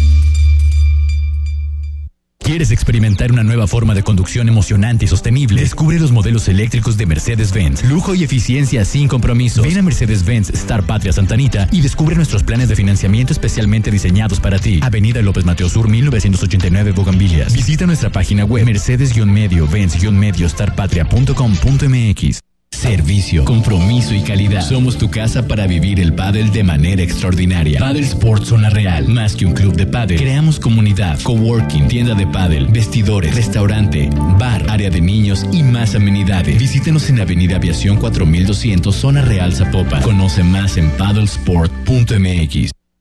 [SPEAKER 12] ¿Quieres experimentar una nueva forma de conducción emocionante y sostenible? Descubre los modelos eléctricos de Mercedes-Benz. Lujo y eficiencia sin compromiso. Ven a Mercedes-Benz Star Patria Santanita y descubre nuestros planes de financiamiento especialmente diseñados para ti. Avenida López Mateo Sur 1989 Bogambilias. Visita nuestra página web mercedes-benz-medio starpatria.com.mx. Servicio, compromiso y calidad. Somos tu casa para vivir el pádel de manera extraordinaria. Paddle Sports Zona Real. Más que un club de pádel. Creamos comunidad, coworking, tienda de pádel, vestidores, restaurante, bar, área de niños y más amenidades. Visítenos en Avenida Aviación 4200 Zona Real Zapopan. Conoce más en paddlesport.mx.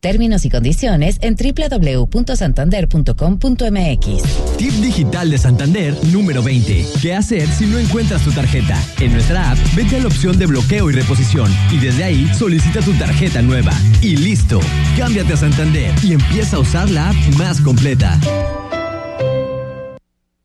[SPEAKER 6] Términos y condiciones en www.santander.com.mx.
[SPEAKER 7] Tip digital de Santander número 20. ¿Qué hacer si no encuentras tu tarjeta? En nuestra app, vete a la opción de bloqueo y reposición y desde ahí solicita tu tarjeta nueva. Y listo. Cámbiate a Santander y empieza a usar la app más completa.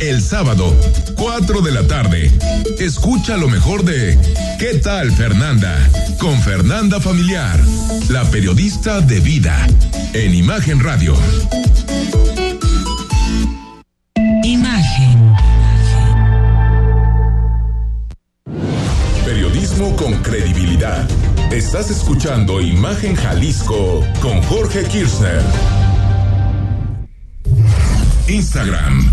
[SPEAKER 1] El sábado, 4 de la tarde, escucha lo mejor de ¿Qué tal Fernanda? Con Fernanda Familiar, la periodista de vida, en Imagen Radio.
[SPEAKER 10] Imagen.
[SPEAKER 1] Periodismo con credibilidad. Estás escuchando Imagen Jalisco con Jorge Kirchner. Instagram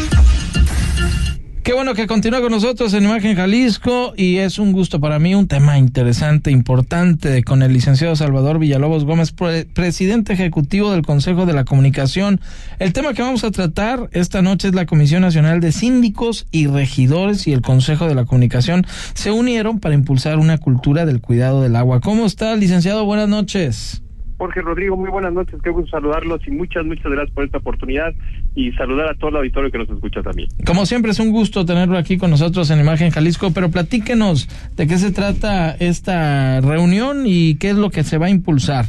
[SPEAKER 2] Qué bueno que continúa con nosotros en Imagen Jalisco y es un gusto para mí, un tema interesante, importante, con el licenciado Salvador Villalobos Gómez, presidente ejecutivo del Consejo de la Comunicación. El tema que vamos a tratar esta noche es la Comisión Nacional de Síndicos y Regidores y el Consejo de la Comunicación se unieron para impulsar una cultura del cuidado del agua. ¿Cómo está, licenciado? Buenas noches.
[SPEAKER 13] Jorge Rodrigo, muy buenas noches, qué gusto saludarlos y muchas, muchas gracias por esta oportunidad y saludar a todo el auditorio que nos escucha también.
[SPEAKER 2] Como siempre es un gusto tenerlo aquí con nosotros en Imagen Jalisco, pero platíquenos de qué se trata esta reunión y qué es lo que se va a impulsar.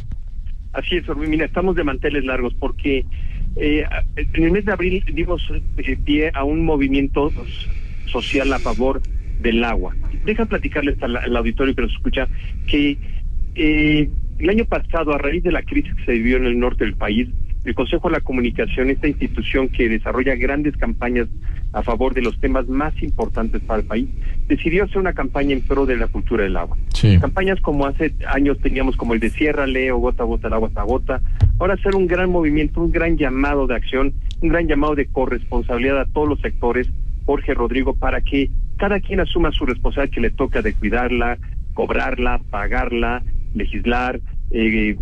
[SPEAKER 13] Así es, mira, estamos de manteles largos porque eh, en el mes de abril dimos eh, pie a un movimiento social a favor del agua. Deja platicarles al, auditorio que nos escucha que eh, el año pasado, a raíz de la crisis que se vivió en el norte del país, el Consejo de la Comunicación, esta institución que desarrolla grandes campañas a favor de los temas más importantes para el país, decidió hacer una campaña en pro de la cultura del agua. Campañas como hace años teníamos como el de Ciérrale o Gota a Gota el agua hasta gota. Ahora hacer un gran movimiento, un gran llamado de acción, un gran llamado de corresponsabilidad a todos los sectores, Jorge Rodrigo, para que cada quien asuma su responsabilidad que le toca de cuidarla, cobrarla, pagarla, legislar, eh,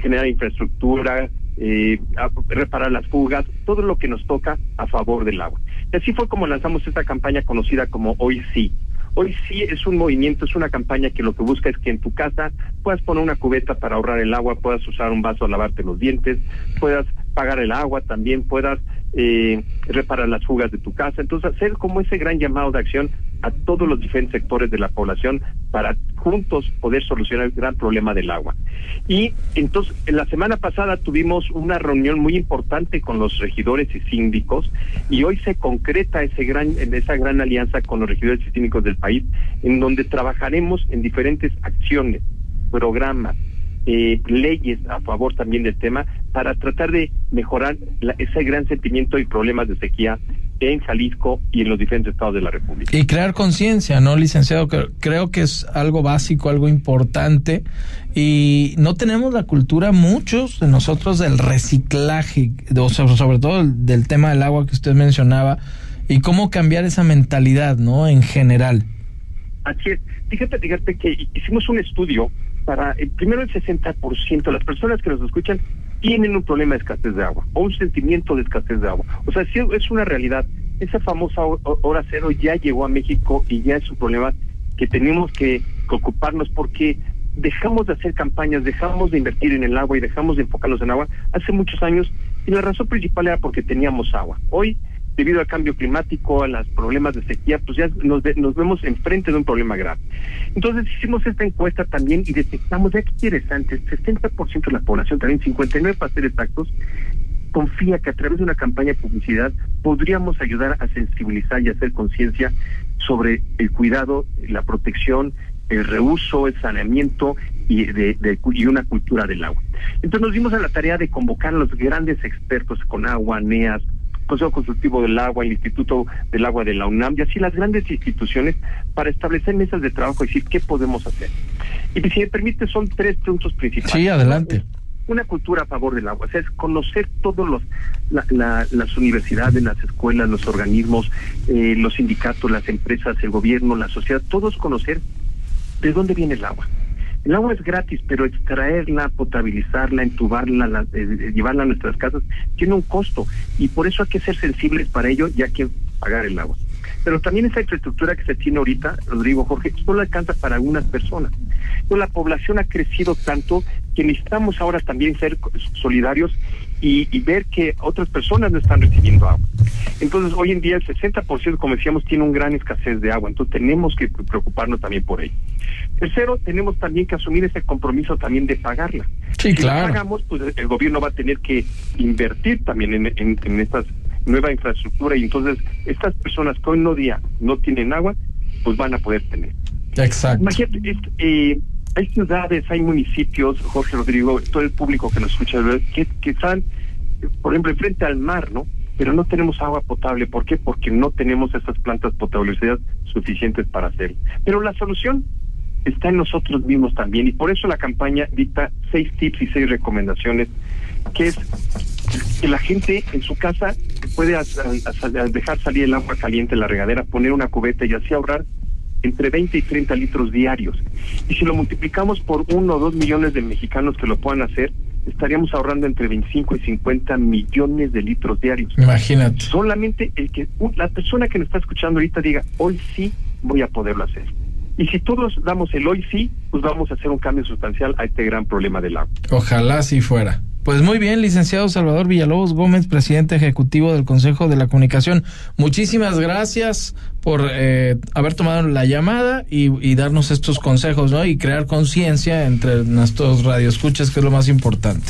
[SPEAKER 13] generar infraestructura, eh, reparar las fugas, todo lo que nos toca a favor del agua. Y así fue como lanzamos esta campaña conocida como Hoy sí. Hoy sí es un movimiento, es una campaña que lo que busca es que en tu casa puedas poner una cubeta para ahorrar el agua, puedas usar un vaso a lavarte los dientes, puedas pagar el agua, también puedas eh, reparar las fugas de tu casa. Entonces, hacer como ese gran llamado de acción a todos los diferentes sectores de la población para juntos poder solucionar el gran problema del agua. Y entonces, en la semana pasada tuvimos una reunión muy importante con los regidores y síndicos y hoy se concreta ese gran, esa gran alianza con los regidores y síndicos del país, en donde trabajaremos en diferentes acciones, programas, eh, leyes a favor también del tema para tratar de mejorar ese gran sentimiento y problemas de sequía en Jalisco y en los diferentes estados de la República.
[SPEAKER 2] Y crear conciencia, ¿no, licenciado? Creo que es algo básico, algo importante. Y no tenemos la cultura, muchos de nosotros, del reciclaje, sobre todo del tema del agua que usted mencionaba, y cómo cambiar esa mentalidad, ¿no? En general.
[SPEAKER 13] Así es. Fíjate, fíjate que hicimos un estudio para, el primero el 60% de las personas que nos escuchan tienen un problema de escasez de agua o un sentimiento de escasez de agua. O sea, si es una realidad. Esa famosa hora cero ya llegó a México y ya es un problema que tenemos que, ocuparnos porque dejamos de hacer campañas, dejamos de invertir en el agua y dejamos de enfocarnos en agua hace muchos años y la razón principal era porque teníamos agua. Hoy debido al cambio climático, a los problemas de sequía, pues ya nos, nos vemos enfrente de un problema grave. Entonces hicimos esta encuesta también y detectamos, ya que interesante, el 60% de la población, también 59 para ser exactos, confía que a través de una campaña de publicidad podríamos ayudar a sensibilizar y hacer conciencia sobre el cuidado, la protección, el reuso, el saneamiento y, de, y una cultura del agua. Entonces nos dimos a la tarea de convocar a los grandes expertos con agua, NEAS, Consejo Consultivo del Agua, el Instituto del Agua de la UNAM y así las grandes instituciones para establecer mesas de trabajo y decir qué podemos hacer. Y si me permite, son tres puntos principales.
[SPEAKER 2] Sí, adelante.
[SPEAKER 13] Una cultura a favor del agua, o sea, es conocer todos los, las universidades, las escuelas, los organismos, eh, los sindicatos, las empresas, el gobierno, la sociedad, todos conocer de dónde viene el agua el agua es gratis, pero extraerla, potabilizarla, entubarla, eh, llevarla a nuestras casas, tiene un costo y por eso hay que ser sensibles para ello ya que pagar el agua. Pero también esa infraestructura que se tiene ahorita, Rodrigo Jorge, solo alcanza para algunas personas. Entonces, la población ha crecido tanto que necesitamos ahora también ser solidarios y, y, ver que otras personas no están recibiendo agua. Entonces, hoy en día el 60%, como decíamos, tiene un gran escasez de agua, entonces tenemos que preocuparnos también por ello. Tercero, tenemos también que asumir ese compromiso también de pagarla.
[SPEAKER 2] Sí, si claro.
[SPEAKER 13] la pagamos, pues el gobierno va a tener que invertir también en, en, en estas nueva infraestructura y entonces estas personas que hoy no día no tienen agua, pues van a poder tener.
[SPEAKER 2] Exacto.
[SPEAKER 13] Imagínate, eh, hay ciudades, hay municipios, Jorge Rodrigo, todo el público que nos escucha, que, que están, por ejemplo, frente al mar, ¿no? pero no tenemos agua potable. ¿Por qué? Porque no tenemos esas plantas potabilizadas suficientes para hacerlo. Pero la solución está en nosotros mismos también y por eso la campaña dicta seis tips y seis recomendaciones, que es que la gente en su casa puede dejar salir el agua caliente en la regadera, poner una cubeta y así ahorrar entre 20 y 30 litros diarios. Y si lo multiplicamos por uno o dos millones de mexicanos que lo puedan hacer, estaríamos ahorrando entre 25 y 50 millones de litros diarios.
[SPEAKER 2] Imagínate.
[SPEAKER 13] Solamente el que la persona que nos está escuchando ahorita diga, hoy sí voy a poderlo hacer. Y si todos damos el hoy sí, pues vamos a hacer un cambio sustancial a este gran problema del agua.
[SPEAKER 2] Ojalá así fuera. Pues muy bien, licenciado Salvador Villalobos Gómez, presidente ejecutivo del Consejo de la Comunicación. Muchísimas gracias por eh, haber tomado la llamada y, darnos estos consejos, ¿no? Y crear conciencia entre nuestros radioescuchas, que es lo más importante.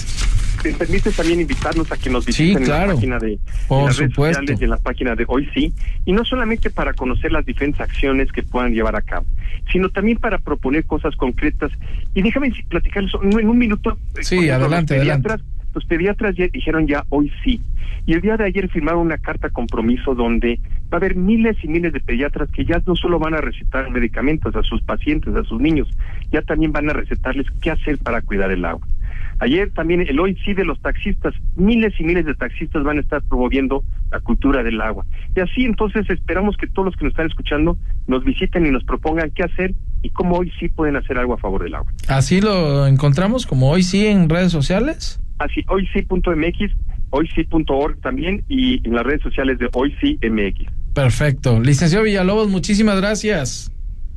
[SPEAKER 13] ¿Me permite también invitarnos a que nos visiten en la página de, las redes sociales y en la página de Hoy Sí? Y no solamente para conocer las diferentes acciones que puedan llevar a cabo, sino también para proponer cosas concretas. Y déjame platicarles en un minuto.
[SPEAKER 2] Eh, sí, adelante, adelante
[SPEAKER 13] los pediatras ya dijeron ya hoy sí. Y el día de ayer firmaron una carta compromiso donde va a haber miles y miles de pediatras que ya no solo van a recetar medicamentos a sus pacientes, a sus niños, ya también van a recetarles qué hacer para cuidar el agua. Ayer también el hoy sí de los taxistas, miles y miles de taxistas van a estar promoviendo la cultura del agua. Y así entonces esperamos que todos los que nos están escuchando nos visiten y nos propongan qué hacer y cómo hoy sí pueden hacer algo a favor del agua.
[SPEAKER 2] Así lo encontramos como hoy sí en redes sociales
[SPEAKER 13] así hoysi.mx, hoysi.org también y en las redes sociales de hoysi.mx.
[SPEAKER 2] Perfecto. Licenciado Villalobos, muchísimas gracias.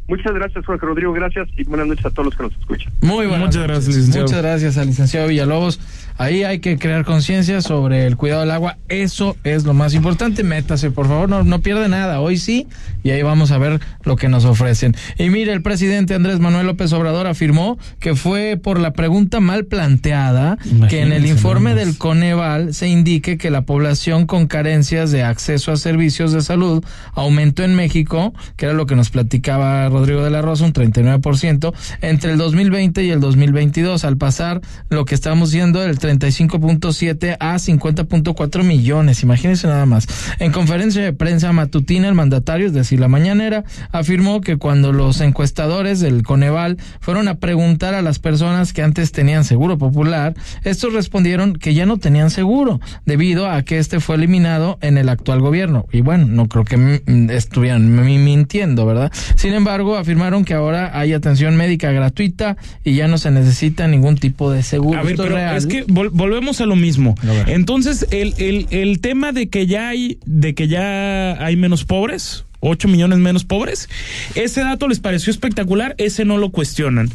[SPEAKER 13] Muchas gracias, Jorge Rodrigo. Gracias y buenas noches a todos los que nos escuchan.
[SPEAKER 2] Muy buenas Muchas gracias, licenciado. Muchas gracias al licenciado Villalobos. Ahí hay que crear conciencia sobre el cuidado del agua. Eso es lo más importante. Métase, por favor, no, no pierde nada. Hoy sí, y ahí vamos a ver lo que nos ofrecen. Y mire, el presidente Andrés Manuel López Obrador afirmó que fue por la pregunta mal planteada que en el informe del Coneval se indique que la población con carencias de acceso a servicios de salud aumentó en México, que era lo que nos platicaba Rodrigo de la Rosa, un 39%, entre el 2020 y el 2022, al pasar lo que estamos viendo del 35.7 a 50.4 millones. Imagínense nada más. En conferencia de prensa matutina, el mandatario, es decir, la mañanera, afirmó que cuando los encuestadores del Coneval fueron a preguntar a las personas que antes tenían seguro popular, estos respondieron que ya no tenían seguro, debido a que este fue eliminado en el actual gobierno. Y bueno, no creo que estuvieran mintiendo, ¿verdad? Sin embargo, afirmaron que ahora hay atención médica gratuita y ya no se necesita ningún tipo de seguro.
[SPEAKER 3] A ver, pero es que volvemos a lo mismo. Entonces, el, el, el tema de que ya hay, de que ya hay menos pobres, 8 millones menos pobres. Ese dato les pareció espectacular, ese no lo cuestionan.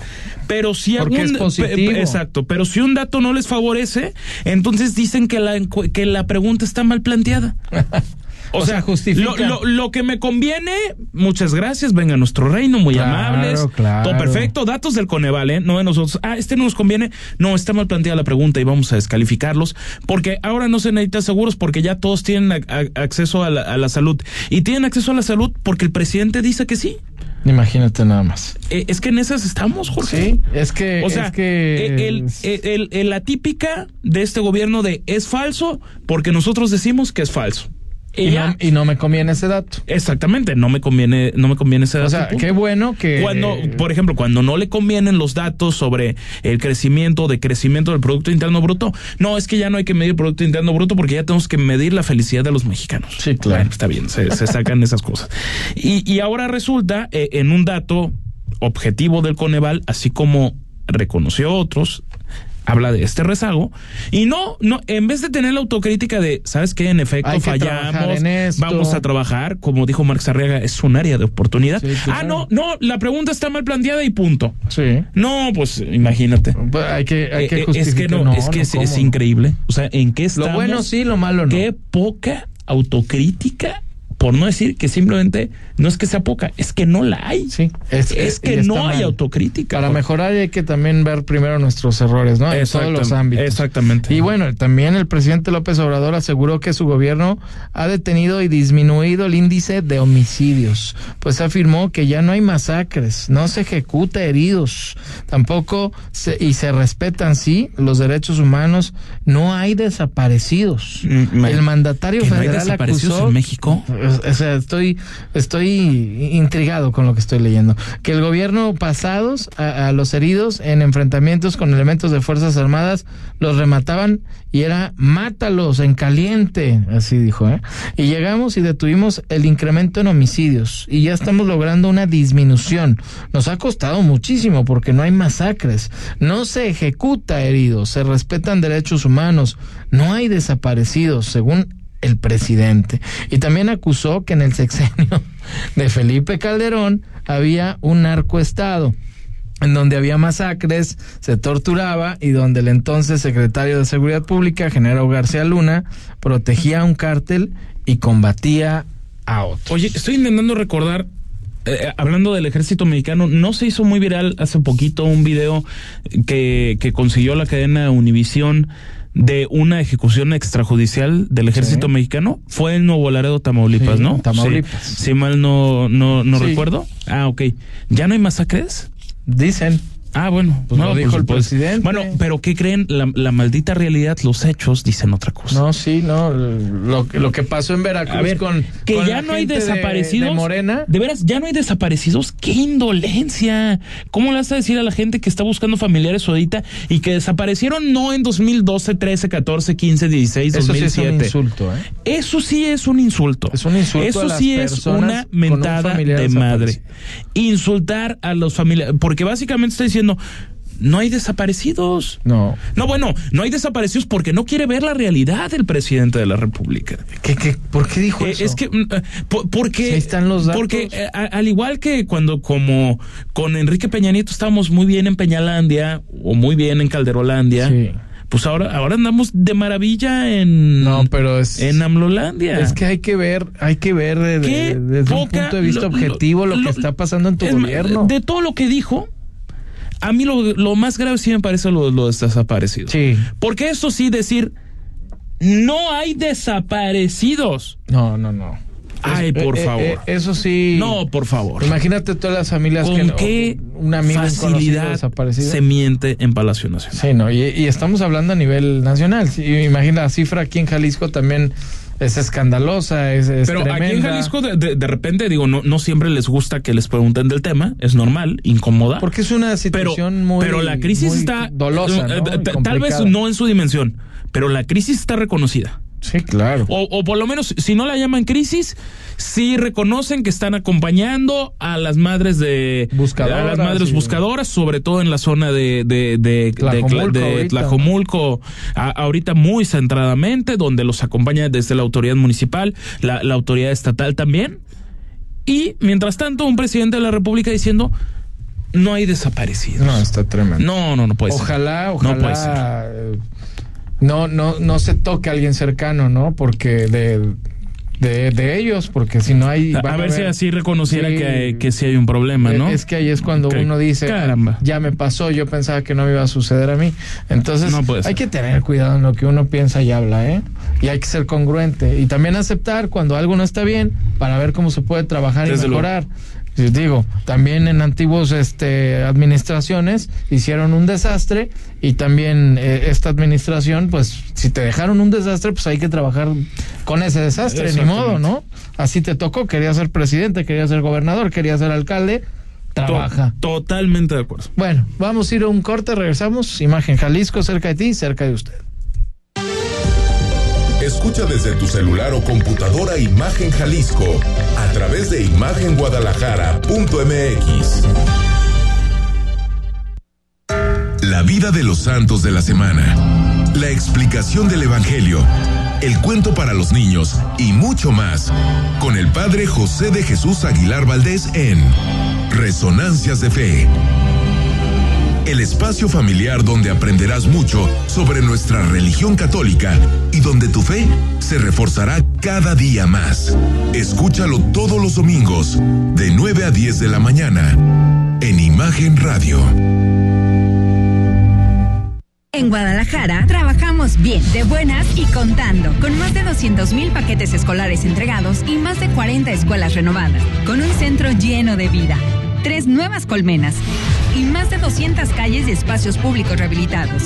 [SPEAKER 3] Pero si
[SPEAKER 2] Porque es positivo.
[SPEAKER 3] exacto, pero si un dato no les favorece, entonces dicen que la que la pregunta está mal planteada. O, sea, justifica. Lo, lo, que me conviene, muchas gracias, venga a nuestro reino, muy amables. Todo perfecto, datos del Coneval, ¿eh? No de nosotros. Ah, este no nos conviene. No, está mal planteada la pregunta y vamos a descalificarlos. Porque ahora no se necesita seguros porque ya todos tienen acceso a la, salud. Y tienen acceso a la salud porque el presidente dice que sí.
[SPEAKER 2] Imagínate nada más.
[SPEAKER 3] Eh, es que en esas estamos, Jorge.
[SPEAKER 2] Sí, es que.
[SPEAKER 3] O sea,
[SPEAKER 2] es que...
[SPEAKER 3] el, la típica de este gobierno de es falso porque nosotros decimos que es falso.
[SPEAKER 2] Y, no, y, no, me conviene ese dato.
[SPEAKER 3] Exactamente, no me conviene, no me conviene ese dato.
[SPEAKER 2] O sea, qué bueno que
[SPEAKER 3] cuando, por ejemplo, cuando no le convienen los datos sobre el crecimiento, de crecimiento del producto interno bruto, no es que ya no hay que medir el producto interno bruto porque ya tenemos que medir la felicidad de los mexicanos.
[SPEAKER 2] Sí, claro,
[SPEAKER 3] está bien, se, sacan esas cosas. Y, y ahora resulta eh, en un dato objetivo del Coneval, así como reconoció otros, habla de este rezago. Y no no en vez de tener la autocrítica de sabes qué en efecto fallamos vamos a trabajar como dijo Marx Arriaga es un área de oportunidad. Ah no no la pregunta está mal planteada y punto.
[SPEAKER 2] Sí.
[SPEAKER 3] No pues imagínate.
[SPEAKER 2] Pues, hay que hay que
[SPEAKER 3] eh, es que no, es que es, increíble. O sea en qué estamos
[SPEAKER 2] lo bueno sí lo malo no.
[SPEAKER 3] Qué poca autocrítica por no decir que simplemente no es que sea poca, es que no la hay.
[SPEAKER 2] Sí,
[SPEAKER 3] es, que no hay autocrítica.
[SPEAKER 2] Para mejorar hay que también ver primero nuestros errores, ¿no? En todos los ámbitos.
[SPEAKER 3] Exactamente.
[SPEAKER 2] Y bueno, también el presidente López Obrador aseguró que su gobierno ha detenido y disminuido el índice de homicidios, pues afirmó que ya no hay masacres, no se ejecuta heridos, tampoco se, y se respetan sí los derechos humanos, no hay desaparecidos.
[SPEAKER 3] Mm,
[SPEAKER 2] el mandatario federal acusó
[SPEAKER 3] en México.
[SPEAKER 2] O sea, estoy estoy intrigado con lo que estoy leyendo. Que el gobierno pasados a, los heridos en enfrentamientos con elementos de fuerzas armadas los remataban y era mátalos en caliente, así dijo, ¿eh? Y llegamos y detuvimos el incremento en homicidios y ya estamos logrando una disminución. Nos ha costado muchísimo porque no hay masacres, no se ejecuta heridos, se respetan derechos humanos, no hay desaparecidos, según el presidente. Y también acusó que en el sexenio de Felipe Calderón había un narcoestado en donde había masacres, se torturaba y donde el entonces secretario de Seguridad Pública, General García Luna, protegía a un cártel y combatía a otro.
[SPEAKER 3] Oye, estoy intentando recordar eh, hablando del ejército mexicano, ¿no se hizo muy viral hace poquito un video que, que consiguió la cadena Univisión de una ejecución extrajudicial del ejército
[SPEAKER 2] Sí.
[SPEAKER 3] mexicano? Fue en Nuevo Laredo, Tamaulipas,
[SPEAKER 2] Sí,
[SPEAKER 3] ¿no?
[SPEAKER 2] Tamaulipas.
[SPEAKER 3] Sí. Si mal no, no, no recuerdo. Ah, ok. ¿Ya no hay masacres?
[SPEAKER 2] Dicen.
[SPEAKER 3] Ah, bueno,
[SPEAKER 2] Pues lo dijo el presidente.
[SPEAKER 3] Bueno, pero ¿qué creen? La, la maldita realidad, los hechos dicen otra cosa.
[SPEAKER 2] No, sí, no. Lo, lo que pasó en Veracruz
[SPEAKER 3] ver,
[SPEAKER 2] con.
[SPEAKER 3] que
[SPEAKER 2] con
[SPEAKER 3] ya
[SPEAKER 2] la
[SPEAKER 3] no hay
[SPEAKER 2] gente de-
[SPEAKER 3] desaparecidos.
[SPEAKER 2] De, Morena.
[SPEAKER 3] De veras, ya no hay desaparecidos. ¡Qué indolencia! ¿Cómo le vas a decir a la gente que está buscando familiares ahorita y que desaparecieron no en 2012, 13, 14, 15, 16,
[SPEAKER 2] Eso sí es
[SPEAKER 3] 2007?
[SPEAKER 2] un insulto, ¿eh?
[SPEAKER 3] Eso sí es un insulto.
[SPEAKER 2] Es un insulto
[SPEAKER 3] Eso
[SPEAKER 2] a las
[SPEAKER 3] sí es una
[SPEAKER 2] un
[SPEAKER 3] mentada de madre. Insultar a los familiares. Porque básicamente está diciendo. No hay desaparecidos.
[SPEAKER 2] No.
[SPEAKER 3] No, bueno, no hay desaparecidos porque no quiere ver la realidad del presidente de la República.
[SPEAKER 2] ¿Qué, qué, ¿Por qué dijo
[SPEAKER 3] Eh,
[SPEAKER 2] eso?
[SPEAKER 3] Es que mm, eh, po- porque
[SPEAKER 2] ahí están los datos.
[SPEAKER 3] porque eh, al igual que cuando como con Enrique Peña Nieto estábamos muy bien en Peñalandia o muy bien en Calderolandia,
[SPEAKER 2] Sí.
[SPEAKER 3] pues ahora ahora andamos de maravilla en
[SPEAKER 2] No, pero es.
[SPEAKER 3] en Amlolandia.
[SPEAKER 2] Es que hay que ver, hay que ver de- desde un punto de vista
[SPEAKER 3] lo-
[SPEAKER 2] objetivo lo,
[SPEAKER 3] lo-
[SPEAKER 2] que está pasando en tu
[SPEAKER 3] Es
[SPEAKER 2] gobierno.
[SPEAKER 3] De todo lo que dijo, a mí lo, lo más grave sí me parece lo, lo de desaparecidos.
[SPEAKER 2] Sí.
[SPEAKER 3] Porque eso sí decir no hay desaparecidos.
[SPEAKER 2] No, no, no.
[SPEAKER 3] Ay, por
[SPEAKER 2] eh, eh,
[SPEAKER 3] favor.
[SPEAKER 2] eh, eso sí.
[SPEAKER 3] No, por favor.
[SPEAKER 2] Imagínate todas las familias
[SPEAKER 3] ¿Con
[SPEAKER 2] que no-
[SPEAKER 3] qué
[SPEAKER 2] un amigo un conocido
[SPEAKER 3] facilidad
[SPEAKER 2] desaparecido.
[SPEAKER 3] se miente en Palacio Nacional?
[SPEAKER 2] Sí, no, y, y estamos hablando a nivel nacional. Sí, imagina la cifra aquí en Jalisco también es escandalosa, es, es
[SPEAKER 3] Pero aquí en. Jalisco de, de- de repente digo no no siempre les gusta que les pregunten del tema, es normal, incomoda.
[SPEAKER 2] Porque es una
[SPEAKER 3] pero
[SPEAKER 2] situación muy
[SPEAKER 3] pero la crisis
[SPEAKER 2] muy
[SPEAKER 3] está
[SPEAKER 2] dolosa, ¿no?
[SPEAKER 3] eh, t- tal vez no en su dimensión, pero la crisis está reconocida.
[SPEAKER 2] Sí, claro.
[SPEAKER 3] O, o por lo menos, si no la llaman crisis, sí reconocen que están acompañando a las madres de
[SPEAKER 2] Buscadoras
[SPEAKER 3] a las madres buscadoras, sobre todo en la zona de, de, de, de-
[SPEAKER 2] Tlajomulco
[SPEAKER 3] de
[SPEAKER 2] ahorita.
[SPEAKER 3] Tlajomulco, a- ahorita muy centradamente, donde los acompaña desde la autoridad municipal, la, la autoridad estatal también. Y mientras tanto, un presidente de la República diciendo no hay desaparecidos.
[SPEAKER 2] No, está tremendo.
[SPEAKER 3] No, no, no puede ser.
[SPEAKER 2] ojalá,
[SPEAKER 3] No puede ser.
[SPEAKER 2] No, no, no se toque a alguien cercano, ¿no? Porque de, de, de ellos, porque si no hay.
[SPEAKER 3] A, ver si así reconociera
[SPEAKER 2] Sí.
[SPEAKER 3] que, que sí hay un problema, ¿no?
[SPEAKER 2] Es que ahí es cuando uno dice,
[SPEAKER 3] Caramba.
[SPEAKER 2] ya me pasó, yo pensaba que no me iba a suceder a mí. Entonces,
[SPEAKER 3] No
[SPEAKER 2] hay que tener cuidado en lo que uno piensa y habla, ¿eh? Y hay que ser congruente. Y también aceptar cuando algo no está bien para ver cómo se puede trabajar
[SPEAKER 3] Desde
[SPEAKER 2] y mejorar. Digo, también en antiguos este, administraciones hicieron un desastre y también eh, esta administración, pues si te dejaron un desastre, pues hay que trabajar con ese desastre, ni modo, ¿no? Así te tocó, querías ser presidente, querías ser gobernador, querías ser alcalde, trabaja.
[SPEAKER 3] To- totalmente de acuerdo.
[SPEAKER 2] Bueno, vamos a ir a un corte, regresamos. Imagen Jalisco, cerca de ti, cerca de usted.
[SPEAKER 1] Escucha desde tu celular o computadora Imagen Jalisco a través de imagenguadalajara.mx. La vida de los santos de la semana, la explicación del Evangelio, el cuento para los niños y mucho más con el Padre José de Jesús Aguilar Valdés en Resonancias de Fe. El espacio familiar donde aprenderás mucho sobre nuestra religión católica y donde tu fe se reforzará cada día más. Escúchalo todos los domingos, de 9 a 10 de la mañana, en Imagen Radio.
[SPEAKER 14] En Guadalajara trabajamos bien, de buenas y contando, con más de 200 mil paquetes escolares entregados y más de 40 escuelas renovadas, con un centro lleno de vida, tres nuevas colmenas y más de 200 calles y espacios públicos rehabilitados.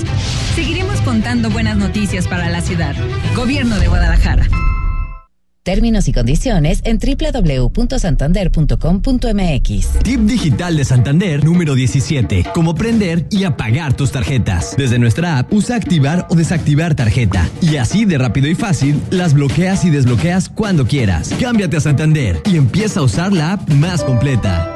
[SPEAKER 14] Seguiremos contando buenas noticias para la ciudad. Gobierno de Guadalajara.
[SPEAKER 6] Términos y condiciones en www.santander.com.mx.
[SPEAKER 7] Tip digital de Santander número 17. Cómo prender y apagar tus tarjetas. Desde nuestra app, usa activar o desactivar tarjeta. Y así de rápido y fácil, las bloqueas y desbloqueas cuando quieras. Cámbiate a Santander y empieza a usar la app más completa.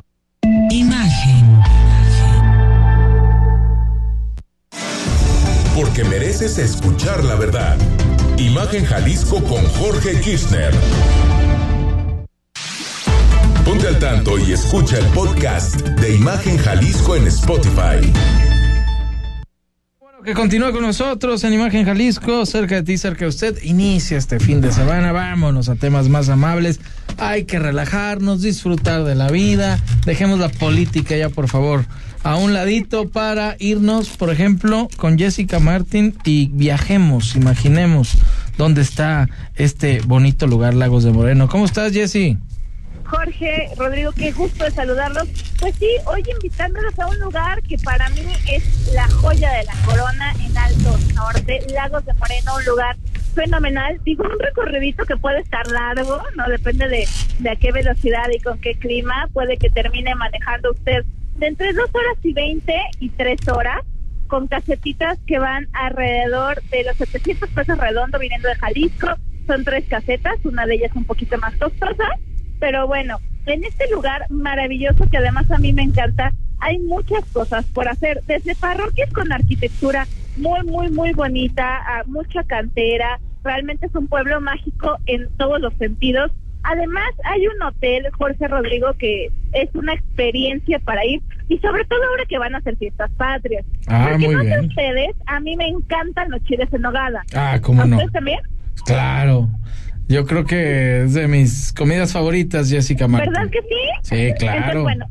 [SPEAKER 1] Mereces escuchar la verdad. Imagen Jalisco con Jorge Kirchner. Ponte al tanto y escucha el podcast de Imagen Jalisco en Spotify.
[SPEAKER 2] que continúa con nosotros en Imagen Jalisco, cerca de ti, cerca de usted. Inicia este fin de semana, vámonos a temas más amables. Hay que relajarnos, disfrutar de la vida. Dejemos la política ya, por favor, a un ladito para irnos, por ejemplo, con Jessica Martin y viajemos, imaginemos dónde está este bonito lugar, Lagos de Moreno. ¿Cómo estás, Jessy?
[SPEAKER 15] Jorge, Rodrigo, qué gusto de saludarlos. Pues sí, hoy invitándolos a un lugar que para mí es la joya de la corona en Alto Norte, Lagos de Moreno, un lugar fenomenal. Digo, un recorridito que puede estar largo, no depende de, de a qué velocidad y con qué clima, puede que termine manejando usted de entre dos horas y veinte y tres horas con casetitas que van alrededor de los 700 pesos redondo viniendo de Jalisco. Son tres casetas, una de ellas un poquito más costosa pero bueno, en este lugar maravilloso que además a mí me encanta, hay muchas cosas por hacer, desde parroquias con arquitectura muy, muy, muy bonita, a mucha cantera, realmente es un pueblo mágico en todos los sentidos. Además, hay un hotel, Jorge Rodrigo, que es una experiencia para ir y sobre todo ahora que van a hacer fiestas patrias.
[SPEAKER 2] Ah,
[SPEAKER 15] Porque
[SPEAKER 2] muy
[SPEAKER 15] no sé
[SPEAKER 2] bien.
[SPEAKER 15] ustedes, a mí me encantan los chiles en nogada.
[SPEAKER 2] Ah, cómo
[SPEAKER 15] ¿A
[SPEAKER 2] no.
[SPEAKER 15] ustedes también?
[SPEAKER 2] Claro. Yo creo que es de mis comidas favoritas, Jessica Martin.
[SPEAKER 15] ¿Verdad que sí?
[SPEAKER 2] Sí, claro.
[SPEAKER 15] Entonces, bueno,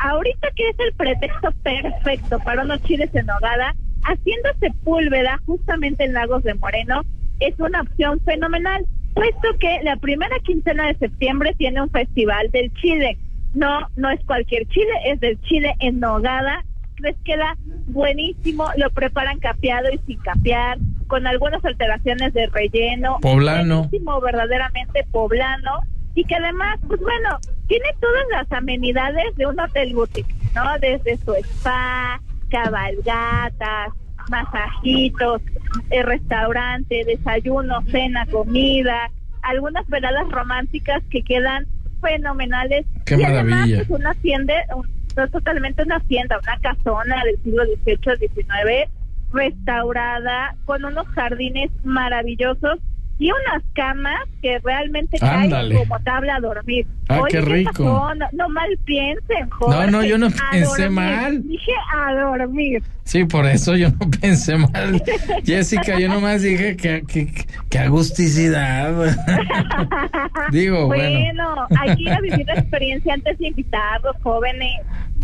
[SPEAKER 15] ahorita que es el pretexto perfecto para unos chiles en nogada, haciendo Sepúlveda justamente en Lagos de Moreno es una opción fenomenal, puesto que la primera quincena de septiembre tiene un festival del chile. No, no es cualquier chile, es del chile en nogada. Les queda buenísimo, lo preparan capeado y sin capear, con algunas alteraciones de relleno.
[SPEAKER 2] Poblano.
[SPEAKER 15] Buenísimo, verdaderamente poblano. Y que además, pues bueno, tiene todas las amenidades de un hotel boutique, ¿no? Desde su spa, cabalgatas, masajitos, eh, restaurante, desayuno, cena, comida, algunas veladas románticas que quedan fenomenales.
[SPEAKER 2] Qué
[SPEAKER 15] y además,
[SPEAKER 2] maravilla.
[SPEAKER 15] pues una hacienda, un- no es totalmente una hacienda, una casona del siglo XVIII, XIX, restaurada, con unos jardines maravillosos y unas camas que realmente caen
[SPEAKER 2] Ándale.
[SPEAKER 15] como tabla a dormir.
[SPEAKER 2] Ah,
[SPEAKER 15] Oye,
[SPEAKER 2] qué rico.
[SPEAKER 15] pasó? No, no mal piensen, Jorge.
[SPEAKER 2] no, yo no
[SPEAKER 15] A
[SPEAKER 2] pensé
[SPEAKER 15] dormir.
[SPEAKER 2] mal.
[SPEAKER 15] Dije a dormir.
[SPEAKER 2] Sí, por eso yo no pensé mal. Jessica, yo nomás dije que, que, que agusticidad. Digo, bueno.
[SPEAKER 15] bueno, hay que ir a vivir la experiencia antes de invitarlos, jóvenes.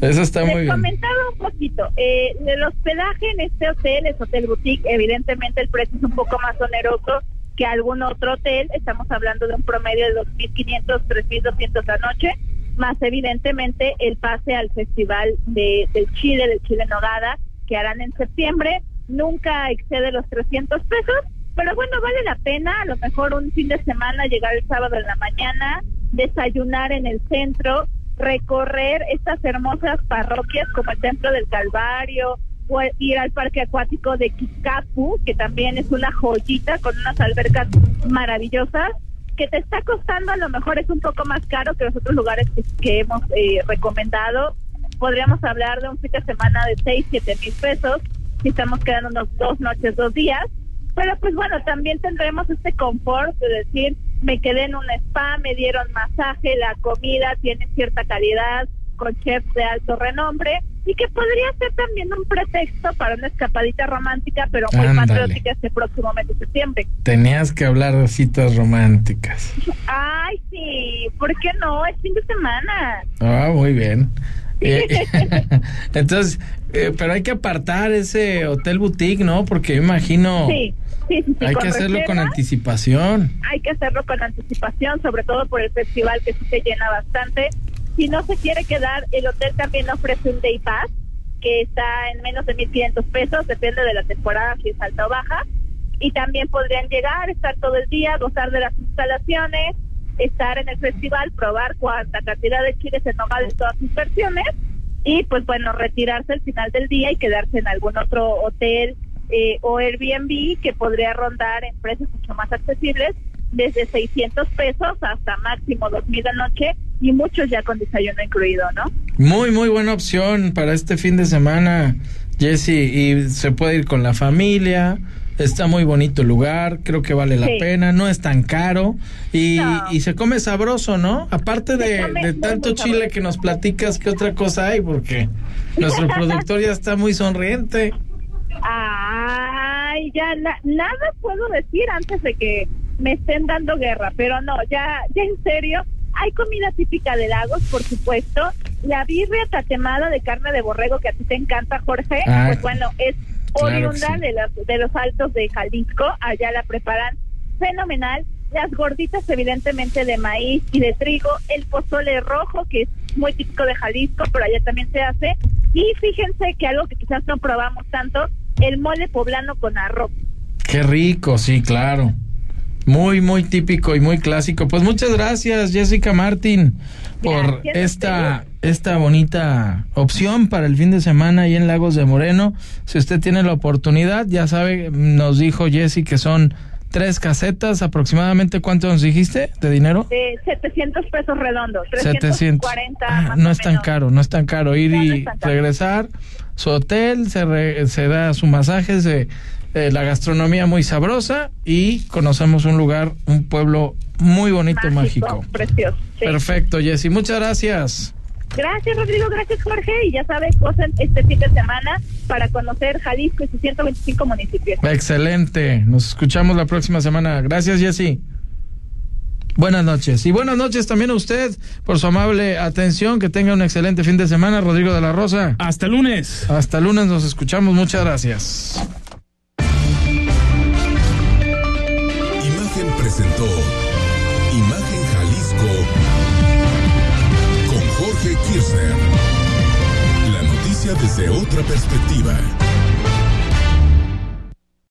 [SPEAKER 2] Eso está
[SPEAKER 15] Les
[SPEAKER 2] muy bien.
[SPEAKER 15] comentaba un poquito. Eh, el hospedaje en este hotel es Hotel Boutique. Evidentemente, el precio es un poco más oneroso que algún otro hotel. Estamos hablando de un promedio de 2.500, 3.200 la noche. Más evidentemente el pase al Festival de, del Chile, del Chile Nogada, que harán en septiembre. Nunca excede los 300 pesos. Pero bueno, vale la pena. A lo mejor un fin de semana, llegar el sábado en la mañana, desayunar en el centro, recorrer estas hermosas parroquias como el Templo del Calvario, ir al parque acuático de Kikapu, que también es una joyita con unas albercas maravillosas, que te está costando a lo mejor es un poco más caro que los otros lugares que, hemos eh, recomendado. Podríamos hablar de un fin de semana de 6, 7 mil pesos, si estamos quedando unos dos noches, dos días. Pero pues bueno, también tendremos este confort de decir, me quedé en un spa, me dieron masaje, la comida tiene cierta calidad, con chefs de alto renombre y que podría ser también un pretexto para una escapadita romántica, pero muy patriótica este próximo mes de septiembre.
[SPEAKER 2] Tenías que hablar de citas románticas.
[SPEAKER 15] Ay, sí, ¿por qué no? Es fin de semana.
[SPEAKER 2] Ah, muy bien. Eh, entonces, eh, pero hay que apartar ese hotel boutique, ¿no? Porque yo imagino...
[SPEAKER 15] Sí. Sí, sí,
[SPEAKER 2] hay que hacerlo con anticipación.
[SPEAKER 15] Hay que hacerlo con anticipación, sobre todo por el festival que sí se llena bastante si no se quiere quedar, el hotel también ofrece un day pass que está en menos de 1.500 pesos, depende de la temporada, si es alta o baja. Y también podrían llegar, estar todo el día, gozar de las instalaciones, estar en el festival, probar cuánta cantidad de chiles en hogar de todas sus versiones y pues bueno, retirarse al final del día y quedarse en algún otro hotel eh, o Airbnb que podría rondar en precios mucho más accesibles, desde 600 pesos hasta máximo 2.000 a noche y muchos ya con desayuno incluido, ¿no?
[SPEAKER 2] Muy, muy buena opción para este fin de semana, Jesse, y se puede ir con la familia. Está muy bonito el lugar, creo que vale la pena, no es tan caro y, y se come sabroso, ¿no? Aparte de, tanto chile que nos platicas, ¿qué otra cosa hay? Porque nuestro productor ya está muy sonriente.
[SPEAKER 15] Ay, ya nada puedo decir antes de que me estén dando guerra, pero no, ya, ya en serio, hay comida típica de Lagos, por supuesto. La birria tatemada de carne de borrego que a ti te encanta, Jorge, ah, pues bueno, es oriunda de, los, de los altos de Jalisco. Allá la preparan fenomenal. Las gorditas, evidentemente, de maíz y de trigo. El pozole rojo, que es muy típico de Jalisco, pero allá también se hace. Y fíjense que algo que quizás no probamos tanto, el mole poblano con arroz.
[SPEAKER 2] Qué rico, sí, claro. Muy, muy típico y muy clásico. Pues muchas gracias, Jessica Martín, por esta, esta bonita opción para el fin de semana ahí en Lagos de Moreno. Si usted tiene la oportunidad, ya sabe, nos dijo Jessy que son tres casetas, aproximadamente cuánto nos dijiste de dinero?
[SPEAKER 15] De 700 pesos redondos, 340
[SPEAKER 2] ah, no es tan caro, no es tan caro ir y regresar, su hotel, se, se da su masaje, se eh, la gastronomía muy sabrosa y conocemos un lugar, un pueblo muy bonito, mágico.
[SPEAKER 15] Precioso.
[SPEAKER 2] Perfecto, Jessy. Muchas gracias.
[SPEAKER 15] Gracias, Rodrigo. Gracias, Jorge. Y ya sabes, cosas este fin de semana para conocer Jalisco y sus 125 municipios.
[SPEAKER 2] Excelente. Nos escuchamos la próxima semana. Gracias, Jessy. Buenas noches. Y buenas noches también a usted por su amable atención. Que tenga un excelente fin de semana, Rodrigo de la Rosa.
[SPEAKER 3] Hasta lunes.
[SPEAKER 2] Hasta lunes nos escuchamos. Muchas gracias.
[SPEAKER 1] Imagen Jalisco con Jorge Kirchner. La noticia desde otra perspectiva.